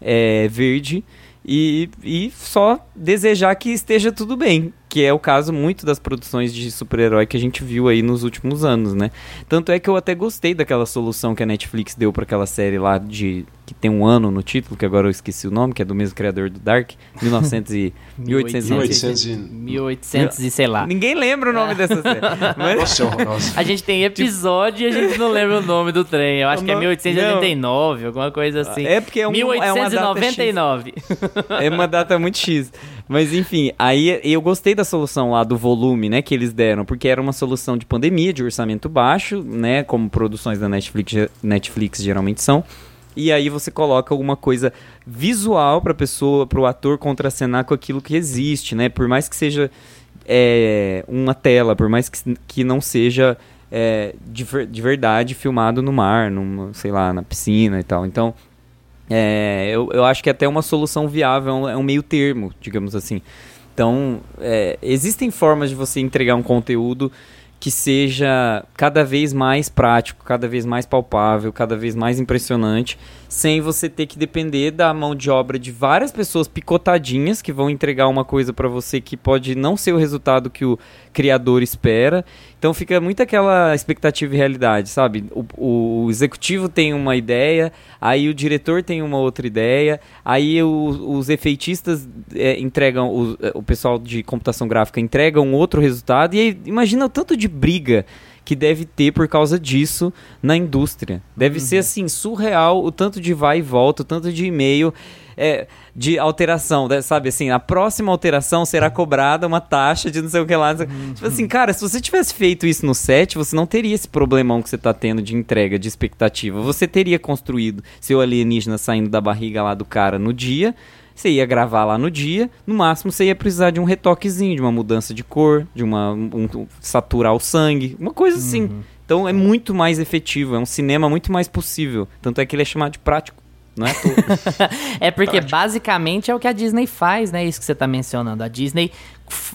é, verde e, e só desejar que esteja tudo bem, que é o caso muito das produções de super-herói que a gente viu aí nos últimos anos, né? Tanto é que eu até gostei daquela solução que a Netflix deu para aquela série lá de que tem um ano no título, que agora eu esqueci o nome, que é do mesmo criador do Dark, 1900 e 1800, e 1800 e sei lá. Ninguém lembra o nome dessa série. Mas... Nossa, a gente tem episódio e a gente não lembra o nome do trem. Eu acho que é 1889, não. alguma coisa assim. É porque é, um, 1899. É uma, é uma data muito X. Mas enfim, aí eu gostei da solução lá do volume, né, que eles deram, porque era uma solução de pandemia, de orçamento baixo, né, como produções da Netflix, Netflix geralmente são. E aí você coloca alguma coisa visual para pessoa, para o ator contracenar com aquilo que existe, né? Por mais que seja é, uma tela, por mais que, que não seja é, de, de verdade filmado no mar, numa, sei lá, na piscina e tal. Então, é, eu, eu acho que é até uma solução viável, é um meio termo, digamos assim. Então, é, existem formas de você entregar um conteúdo que seja cada vez mais prático, cada vez mais palpável, cada vez mais impressionante, sem você ter que depender da mão de obra de várias pessoas picotadinhas que vão entregar uma coisa para você que pode não ser o resultado que o criador espera. Então fica muito aquela expectativa e realidade, sabe? O, o executivo tem uma ideia, aí o diretor tem uma outra ideia, aí o, os efeitistas é, entregam, o, o pessoal de computação gráfica entrega um outro resultado, e aí, imagina o tanto de briga que deve ter por causa disso na indústria. Deve uhum. ser assim surreal o tanto de vai e volta, o tanto de e-mail é, de alteração, né? sabe assim, a próxima alteração será cobrada uma taxa de não sei o que lá. Uhum. Tipo assim, cara, se você tivesse feito isso no set, você não teria esse problemão que você tá tendo de entrega, de expectativa. Você teria construído seu alienígena saindo da barriga lá do cara no dia, você ia gravar lá no dia, no máximo você ia precisar de um retoquezinho, de uma mudança de cor, de uma um, saturar o sangue, uma coisa assim. Uhum. Então é muito mais efetivo, é um cinema muito mais possível. Tanto é que ele é chamado de prático. Não é tudo. é porque Prático. basicamente é o que a Disney faz, né? Isso que você está mencionando. A Disney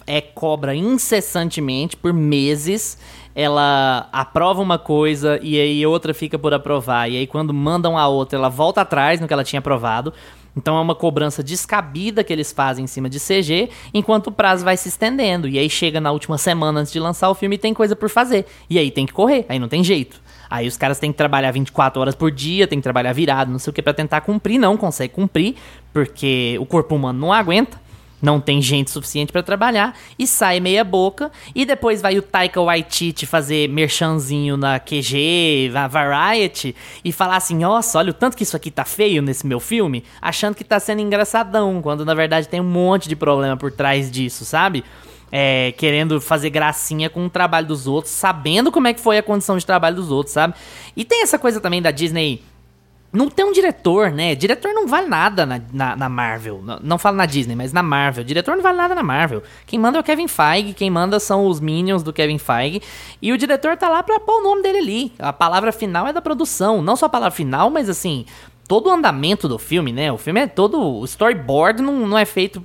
é cobra incessantemente por meses. Ela aprova uma coisa e aí outra fica por aprovar. E aí quando mandam a outra, ela volta atrás no que ela tinha aprovado. Então é uma cobrança descabida que eles fazem em cima de CG, enquanto o prazo vai se estendendo. E aí chega na última semana antes de lançar o filme e tem coisa por fazer. E aí tem que correr, aí não tem jeito. Aí os caras têm que trabalhar 24 horas por dia, tem que trabalhar virado, não sei o que, para tentar cumprir. Não consegue cumprir, porque o corpo humano não aguenta. Não tem gente suficiente para trabalhar e sai meia boca e depois vai o Taika Waititi fazer merchanzinho na QG, na Variety e falar assim, nossa, olha o tanto que isso aqui tá feio nesse meu filme, achando que tá sendo engraçadão, quando na verdade tem um monte de problema por trás disso, sabe? É, querendo fazer gracinha com o trabalho dos outros, sabendo como é que foi a condição de trabalho dos outros, sabe? E tem essa coisa também da Disney não tem um diretor, né? Diretor não vale nada na, na, na Marvel. Não, não falo na Disney, mas na Marvel. Diretor não vale nada na Marvel. Quem manda é o Kevin Feige, quem manda são os minions do Kevin Feige. E o diretor tá lá pra pôr o nome dele ali. A palavra final é da produção. Não só a palavra final, mas assim, todo o andamento do filme, né? O filme é todo. O storyboard não, não é feito.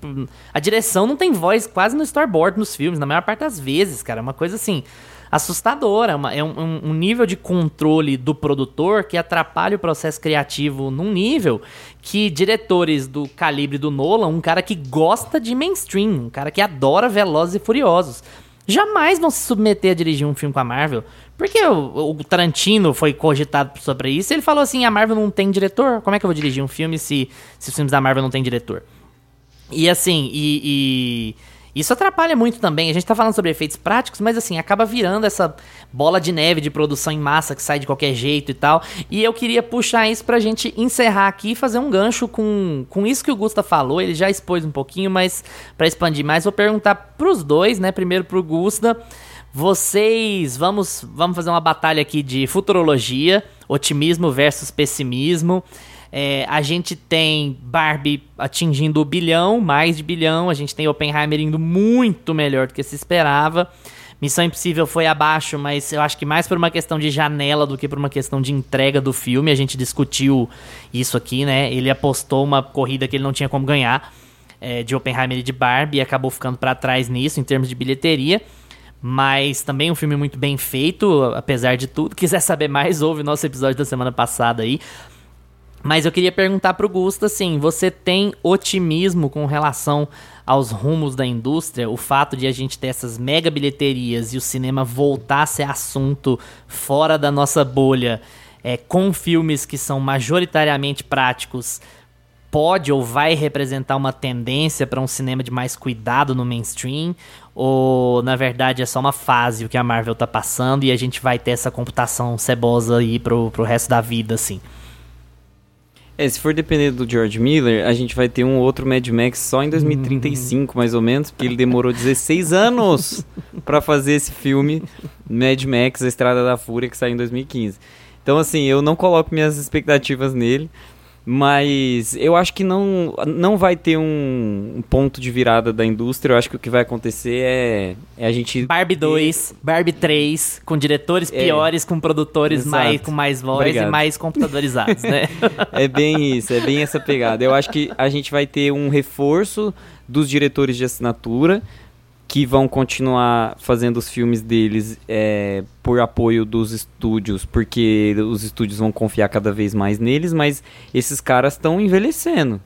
A direção não tem voz quase no storyboard nos filmes, na maior parte das vezes, cara. É uma coisa assim assustadora. É um, um, nível de controle do produtor que atrapalha o processo criativo num nível que diretores do calibre do Nolan, um cara que gosta de mainstream, um cara que adora Velozes e Furiosos, jamais vão se submeter a dirigir um filme com a Marvel. Porque o, o Tarantino foi cogitado sobre isso e ele falou assim: a Marvel não tem diretor? Como é que eu vou dirigir um filme se, se os filmes da Marvel não tem diretor? E assim, e, e isso atrapalha muito também. A gente tá falando sobre efeitos práticos, mas assim, acaba virando essa bola de neve de produção em massa que sai de qualquer jeito e tal. E eu queria puxar isso pra gente encerrar aqui e fazer um gancho com, com isso que o Gusta falou. Ele já expôs um pouquinho, mas para expandir mais, vou perguntar pros dois, né? Primeiro pro Gusta. Vocês, vamos, vamos fazer uma batalha aqui de futurologia, otimismo versus pessimismo. É, a gente tem Barbie atingindo o bilhão, mais de bilhão. A gente tem Oppenheimer indo muito melhor do que se esperava. Missão Impossível foi abaixo, mas eu acho que mais por uma questão de janela do que por uma questão de entrega do filme. A gente discutiu isso aqui, né? Ele apostou uma corrida que ele não tinha como ganhar é, de Oppenheimer e de Barbie e acabou ficando para trás nisso em termos de bilheteria. Mas também um filme muito bem feito, apesar de tudo. Quiser saber mais, ouve o nosso episódio da semana passada aí. Mas eu queria perguntar pro Gusta, assim, você tem otimismo com relação aos rumos da indústria? O fato de a gente ter essas mega bilheterias e o cinema voltar a ser assunto fora da nossa bolha, é, com filmes que são majoritariamente práticos, pode ou vai representar uma tendência para um cinema de mais cuidado no mainstream? Ou, na verdade, é só uma fase o que a Marvel tá passando e a gente vai ter essa computação cebosa aí pro, pro resto da vida, assim? É, se for depender do George Miller, a gente vai ter um outro Mad Max só em 2035, mais ou menos, porque ele demorou 16 anos para fazer esse filme Mad Max, A Estrada da Fúria, que saiu em 2015. Então, assim, eu não coloco minhas expectativas nele. Mas eu acho que não, não vai ter um, um, ponto de virada da indústria. Eu acho que o que vai acontecer é, é a gente. Barbie 2, Barbie 3, com diretores é, piores, com produtores mais, com mais voz Obrigado. e mais computadorizados, né? é bem isso, é bem essa pegada. Eu acho que a gente vai ter um reforço dos diretores de assinatura que vão continuar fazendo os filmes deles é, por apoio dos estúdios, porque os estúdios vão confiar cada vez mais neles, mas esses caras estão envelhecendo.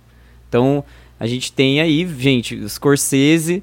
Então, a gente tem aí, gente, Scorsese,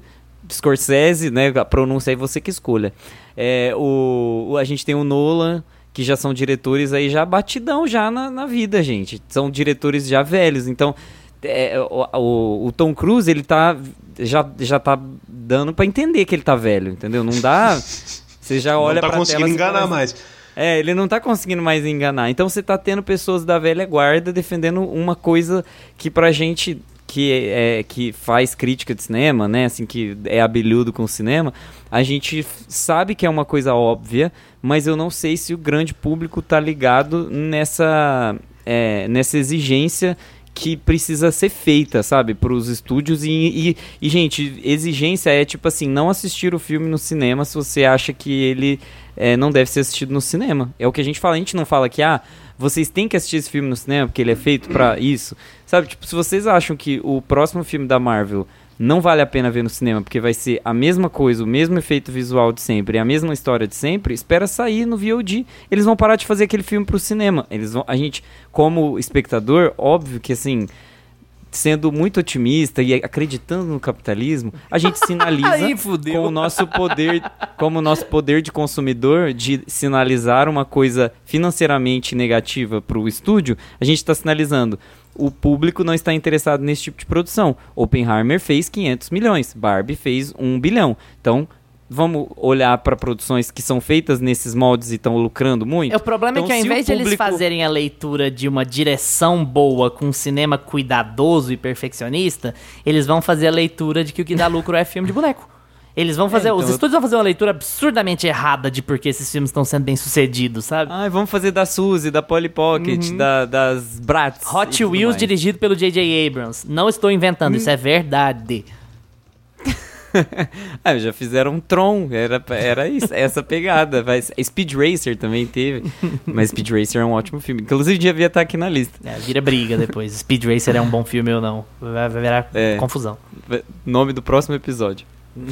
Scorsese, né, a pronúncia aí você que escolha. É, o, a gente tem o Nolan, que já são diretores aí já batidão já na, na vida, gente. São diretores já velhos, então é, o, o, o, Tom Cruise, ele tá. Já, já tá dando para entender que ele tá velho, entendeu? Não dá. Você já olha não tá conseguindo tela, enganar fala, mais. É, ele não tá conseguindo mais enganar. Então você tá tendo pessoas da velha guarda defendendo uma coisa que pra gente que é que faz crítica de cinema, né, assim que é abelhudo com o cinema, a gente sabe que é uma coisa óbvia, mas eu não sei se o grande público tá ligado nessa é, nessa exigência que precisa ser feita, sabe, para os estúdios. E, e, e, gente, exigência é tipo assim: não assistir o filme no cinema se você acha que ele é, não deve ser assistido no cinema. É o que a gente fala. A gente não fala que, ah, vocês têm que assistir esse filme no cinema porque ele é feito para isso. Sabe, tipo, se vocês acham que o próximo filme da Marvel não vale a pena ver no cinema, porque vai ser a mesma coisa, o mesmo efeito visual de sempre, a mesma história de sempre, espera sair no VOD. Eles vão parar de fazer aquele filme pro cinema. Eles vão, a gente, como espectador, óbvio que assim, sendo muito otimista e acreditando no capitalismo, a gente sinaliza Aí, com o nosso poder, como o nosso poder de consumidor de sinalizar uma coisa financeiramente negativa para o estúdio, a gente está sinalizando o público não está interessado nesse tipo de produção. Oppenheimer fez 500 milhões, Barbie fez 1 bilhão. Então, vamos olhar para produções que são feitas nesses moldes e estão lucrando muito? É, o problema Então, é que ao invés de eles público- fazerem a leitura de uma direção boa, com um cinema cuidadoso e perfeccionista, eles vão fazer a leitura de que o que dá lucro é filme de boneco. Eles vão fazer, então os eu- estúdios vão fazer uma leitura absurdamente errada de por que esses filmes estão sendo bem sucedidos, sabe? Ai, vamos fazer da Suzy, da Polly Pocket, da- das Bratz. Hot Wheels mais. dirigido pelo J.J. Abrams. Não estou inventando, isso é verdade. Ah, já fizeram um Tron, era, era isso, essa pegada. Vai, Speed Racer também teve, mas Speed Racer é um ótimo filme. Inclusive, devia estar aqui na lista. É, vira briga depois. Speed Racer é um bom filme ou não. Vai, vai virar É. confusão. Nome do próximo episódio.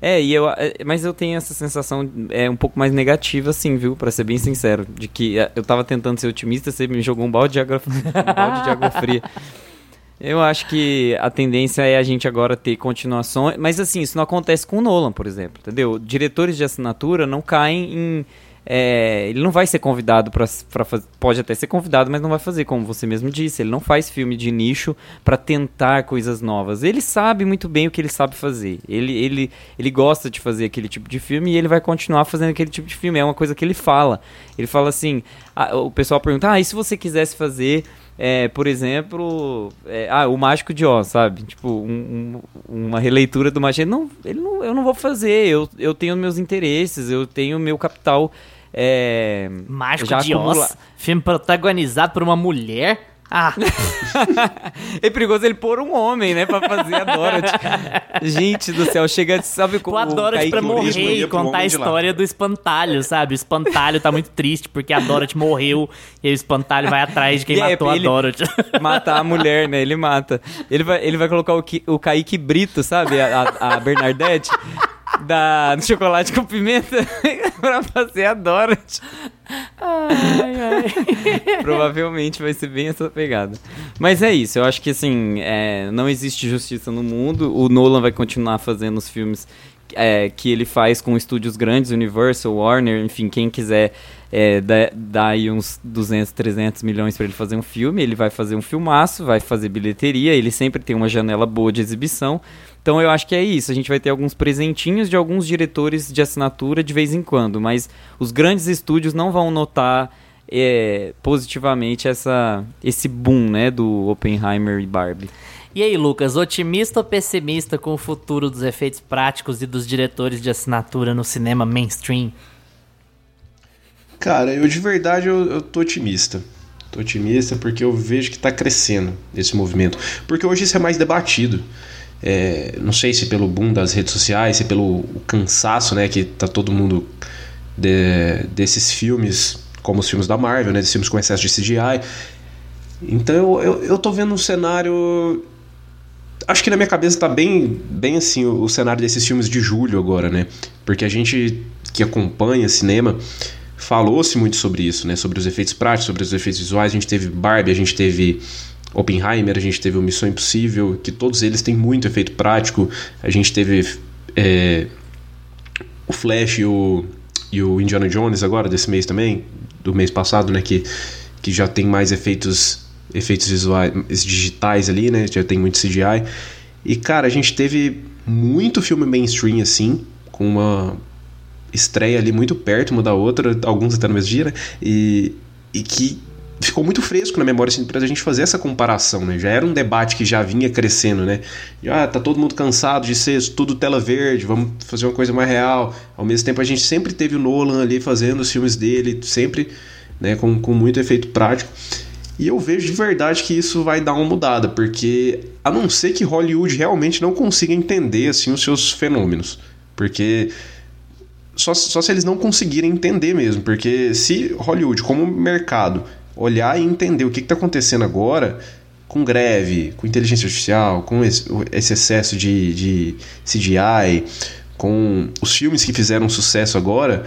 É, e eu, é, mas eu tenho essa sensação é um pouco mais negativa, assim, viu? Pra ser bem sincero. De que é, eu tava tentando ser otimista, você me jogou um balde de água, um balde de água fria. Eu acho que a tendência é a gente agora ter continuações. Mas assim, isso não acontece com o Nolan, por exemplo, entendeu? Diretores de assinatura não caem em. é, ele não vai ser convidado para fazer. Pode até ser convidado, mas não vai fazer, como você mesmo disse. Ele não faz filme de nicho para tentar coisas novas. Ele sabe muito bem o que ele sabe fazer. Ele, ele, ele gosta de fazer aquele tipo de filme e ele vai continuar fazendo aquele tipo de filme. É uma coisa que ele fala. Ele fala assim: ah, o pessoal pergunta, ah, e se você quisesse fazer é, por exemplo, é, ah, o Mágico de Oz, sabe? Tipo, um- um- uma releitura do Mágico. Não, ele não, eu não vou fazer, eu, eu tenho meus interesses, eu tenho meu capital. É, Mágico de acumula- Oz, filme protagonizado por uma mulher. Ah, É perigoso ele pôr um homem, né, pra fazer a Dorothy. Gente do céu, chega, sabe pô, a Dorothy Kaique pra morrer e contar a história do espantalho, sabe? O espantalho tá muito triste porque a Dorothy morreu e o espantalho vai atrás de quem E é, matou a Dorothy. matar a mulher, né? Ele mata. Ele vai, ele vai colocar o, Ki- o Kaique Brito, sabe? A, a- a Bernadette. Da, do chocolate com pimenta pra fazer a Dorothy. Provavelmente vai ser bem essa pegada. Mas é isso, eu acho que assim, é, não existe justiça no mundo. O Nolan vai continuar fazendo os filmes é, que ele faz com estúdios grandes, Universal, Warner, enfim, quem quiser é, dar, dar aí uns 200, 300 milhões para ele fazer um filme, ele vai fazer um filmaço, vai fazer bilheteria, ele sempre tem uma janela boa de exibição. Então eu acho que é isso, a gente vai ter alguns presentinhos de alguns diretores de assinatura de vez em quando, mas os grandes estúdios não vão notar é, positivamente essa, esse boom né, do Oppenheimer e Barbie. E aí, Lucas, otimista ou pessimista com o futuro dos efeitos práticos e dos diretores de assinatura no cinema mainstream? Cara, eu de verdade eu, eu tô otimista. Tô otimista porque eu vejo que tá crescendo esse movimento. Porque hoje isso é mais debatido. É, não sei se pelo boom das redes sociais, se pelo cansaço, né, que tá todo mundo de- desses filmes, como os filmes da Marvel, né, desses filmes com excesso de CGI. Então eu, eu, eu tô vendo um cenário acho que na minha cabeça tá bem, bem assim o, o cenário desses filmes de julho agora, né? Porque a gente que acompanha cinema falou-se muito sobre isso, né? Sobre os efeitos práticos, sobre os efeitos visuais. A gente teve Barbie, a gente teve Oppenheimer, a gente teve Missão Impossível, que todos eles têm muito efeito prático. A gente teve é, o Flash e o, e o Indiana Jones agora, desse mês também, do mês passado, né? Que, que já tem mais efeitos efeitos visuais digitais ali, né? Já tem muito CGI. E cara, a gente teve muito filme mainstream assim, com uma estreia ali muito perto uma da outra, alguns até no mesmo dia, né? E, e que ficou muito fresco na memória assim, pra gente fazer essa comparação, né? Já era um debate que já vinha crescendo, né? Já tá todo mundo cansado de ser tudo tela verde, vamos fazer uma coisa mais real. Ao mesmo tempo a gente sempre teve o Nolan ali fazendo os filmes dele, sempre, né, com, com muito efeito prático. E eu vejo de verdade que isso vai dar uma mudada, porque a não ser que Hollywood realmente não consiga entender assim os seus fenômenos, porque só, só se eles não conseguirem entender mesmo, porque se Hollywood como mercado olhar e entender o que está acontecendo agora com greve, com inteligência artificial, com esse, excesso de, de CGI, com os filmes que fizeram sucesso agora,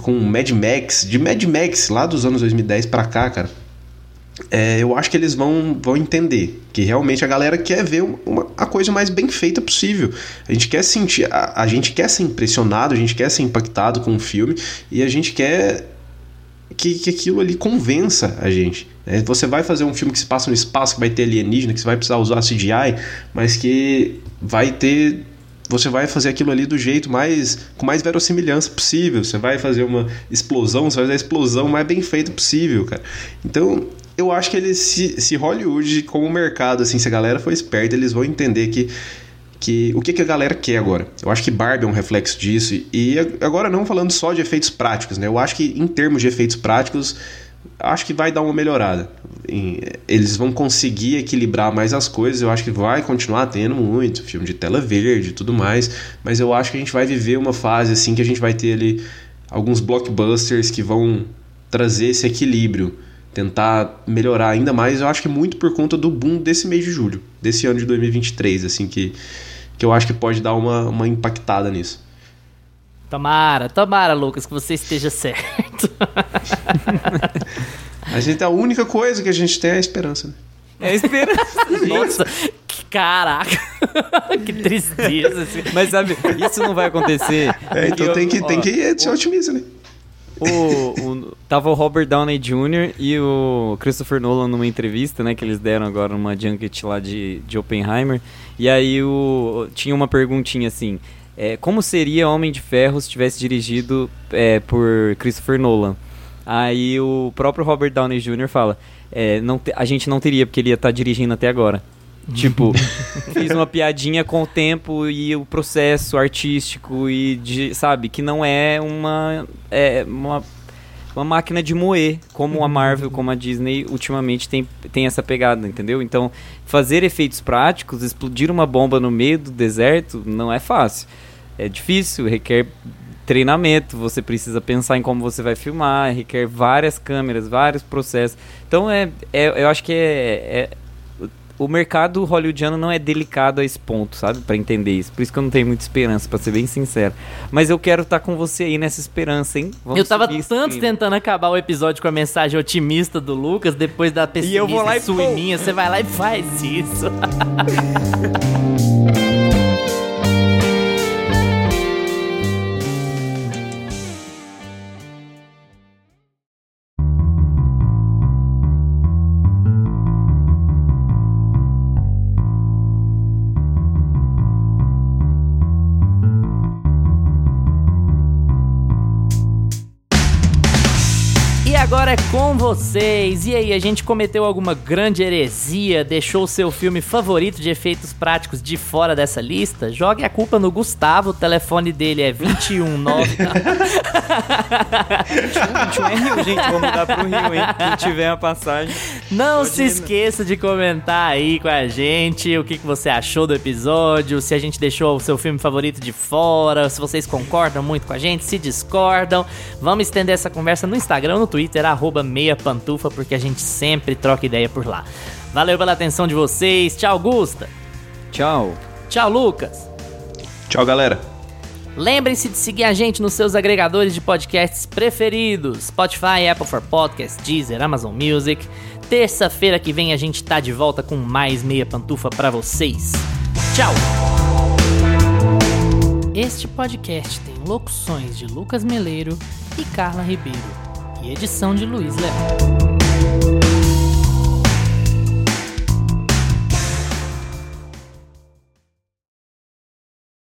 com Mad Max, de Mad Max lá dos anos 2010 para cá, cara é, eu acho que eles vão, vão entender que realmente a galera quer ver uma, a coisa mais bem feita possível. A gente quer sentir, a, a gente quer ser impressionado, a gente quer ser impactado com o filme e a gente quer que, que aquilo ali convença a gente. Né? Você vai fazer um filme que se passa no espaço, que vai ter alienígena, que você vai precisar usar CGI, mas que vai ter você vai fazer aquilo ali do jeito mais com mais verossimilhança possível. Você vai fazer uma explosão, você vai fazer a explosão mais bem feita possível, cara. Então, eu acho que eles se, se Hollywood como mercado, assim, se a galera for esperta, eles vão entender que que o que, que a galera quer agora. Eu acho que Barbie é um reflexo disso. E agora não falando só de efeitos práticos, né? Eu acho que em termos de efeitos práticos, acho que vai dar uma melhorada. Eles vão conseguir equilibrar mais as coisas. Eu acho que vai continuar tendo muito filme de tela verde e tudo mais. Mas eu acho que a gente vai viver uma fase assim que a gente vai ter ali alguns blockbusters que vão trazer esse equilíbrio tentar melhorar ainda mais, eu acho que muito por conta do boom desse mês de julho, desse ano de 2023, assim, que, que eu acho que pode dar uma, uma impactada nisso. Tomara, tomara, Lucas, que você esteja certo. a gente, a única coisa que a gente tem é a esperança, né? É a esperança. Nossa, que caraca. que tristeza. Assim. Mas sabe, isso não vai acontecer. É, então eu, tem que, ó, tem que ser otimista, né? O, o, tava o Robert Downey Jr. e o Christopher Nolan numa entrevista, né, que eles deram agora numa junket lá de, de Oppenheimer. E aí o, tinha uma perguntinha assim: é, como seria Homem de Ferro se tivesse dirigido é, por Christopher Nolan? Aí o próprio Robert Downey Jr. fala: é, não te, a gente não teria, porque ele ia estar tá dirigindo até agora. Tipo, fiz uma piadinha com o tempo e o processo artístico e de, sabe, que não é uma é uma, uma máquina de moer, como a Marvel, como a Disney ultimamente tem, tem essa pegada, entendeu? Então, fazer efeitos práticos, explodir uma bomba no meio do deserto não é fácil. É difícil, requer treinamento, você precisa pensar em como você vai filmar, requer várias câmeras, vários processos. Então é, é eu acho que é, é o mercado hollywoodiano não é delicado a esse ponto, sabe? para entender isso. Por isso que eu não tenho muita esperança, para ser bem sincero. Mas eu quero estar tá com você aí nessa esperança, hein? Vamos eu tava tanto tentando acabar o episódio com a mensagem otimista do Lucas, depois da pessimista e eu vou lá e sua e minha, você vai lá e faz isso. é com vocês. E aí, a gente cometeu alguma grande heresia? Deixou o seu filme favorito de efeitos práticos de fora dessa lista? Jogue a culpa no Gustavo, o telefone dele é 219. 21 é Rio, gente. Vou mudar pro Rio, hein? Quem tiver a passagem. Não se esqueça de comentar aí com a gente o que, que você achou do episódio, se a gente deixou o seu filme favorito de fora, se vocês concordam muito com a gente, se discordam. Vamos estender essa conversa no Instagram, no Twitter Twitter, arroba meia pantufa, porque a gente sempre troca ideia por lá. Valeu pela atenção de vocês. Tchau, Gusta. Tchau. Tchau, Lucas. Tchau, galera. Lembrem-se de seguir a gente nos seus agregadores de podcasts preferidos: Spotify, Apple for Podcasts, Deezer, Amazon Music. Terça-feira que vem a gente tá de volta com mais meia pantufa para vocês. Tchau. Este podcast tem locuções de Lucas Meleiro e Carla Ribeiro e edição de Luiz Leão.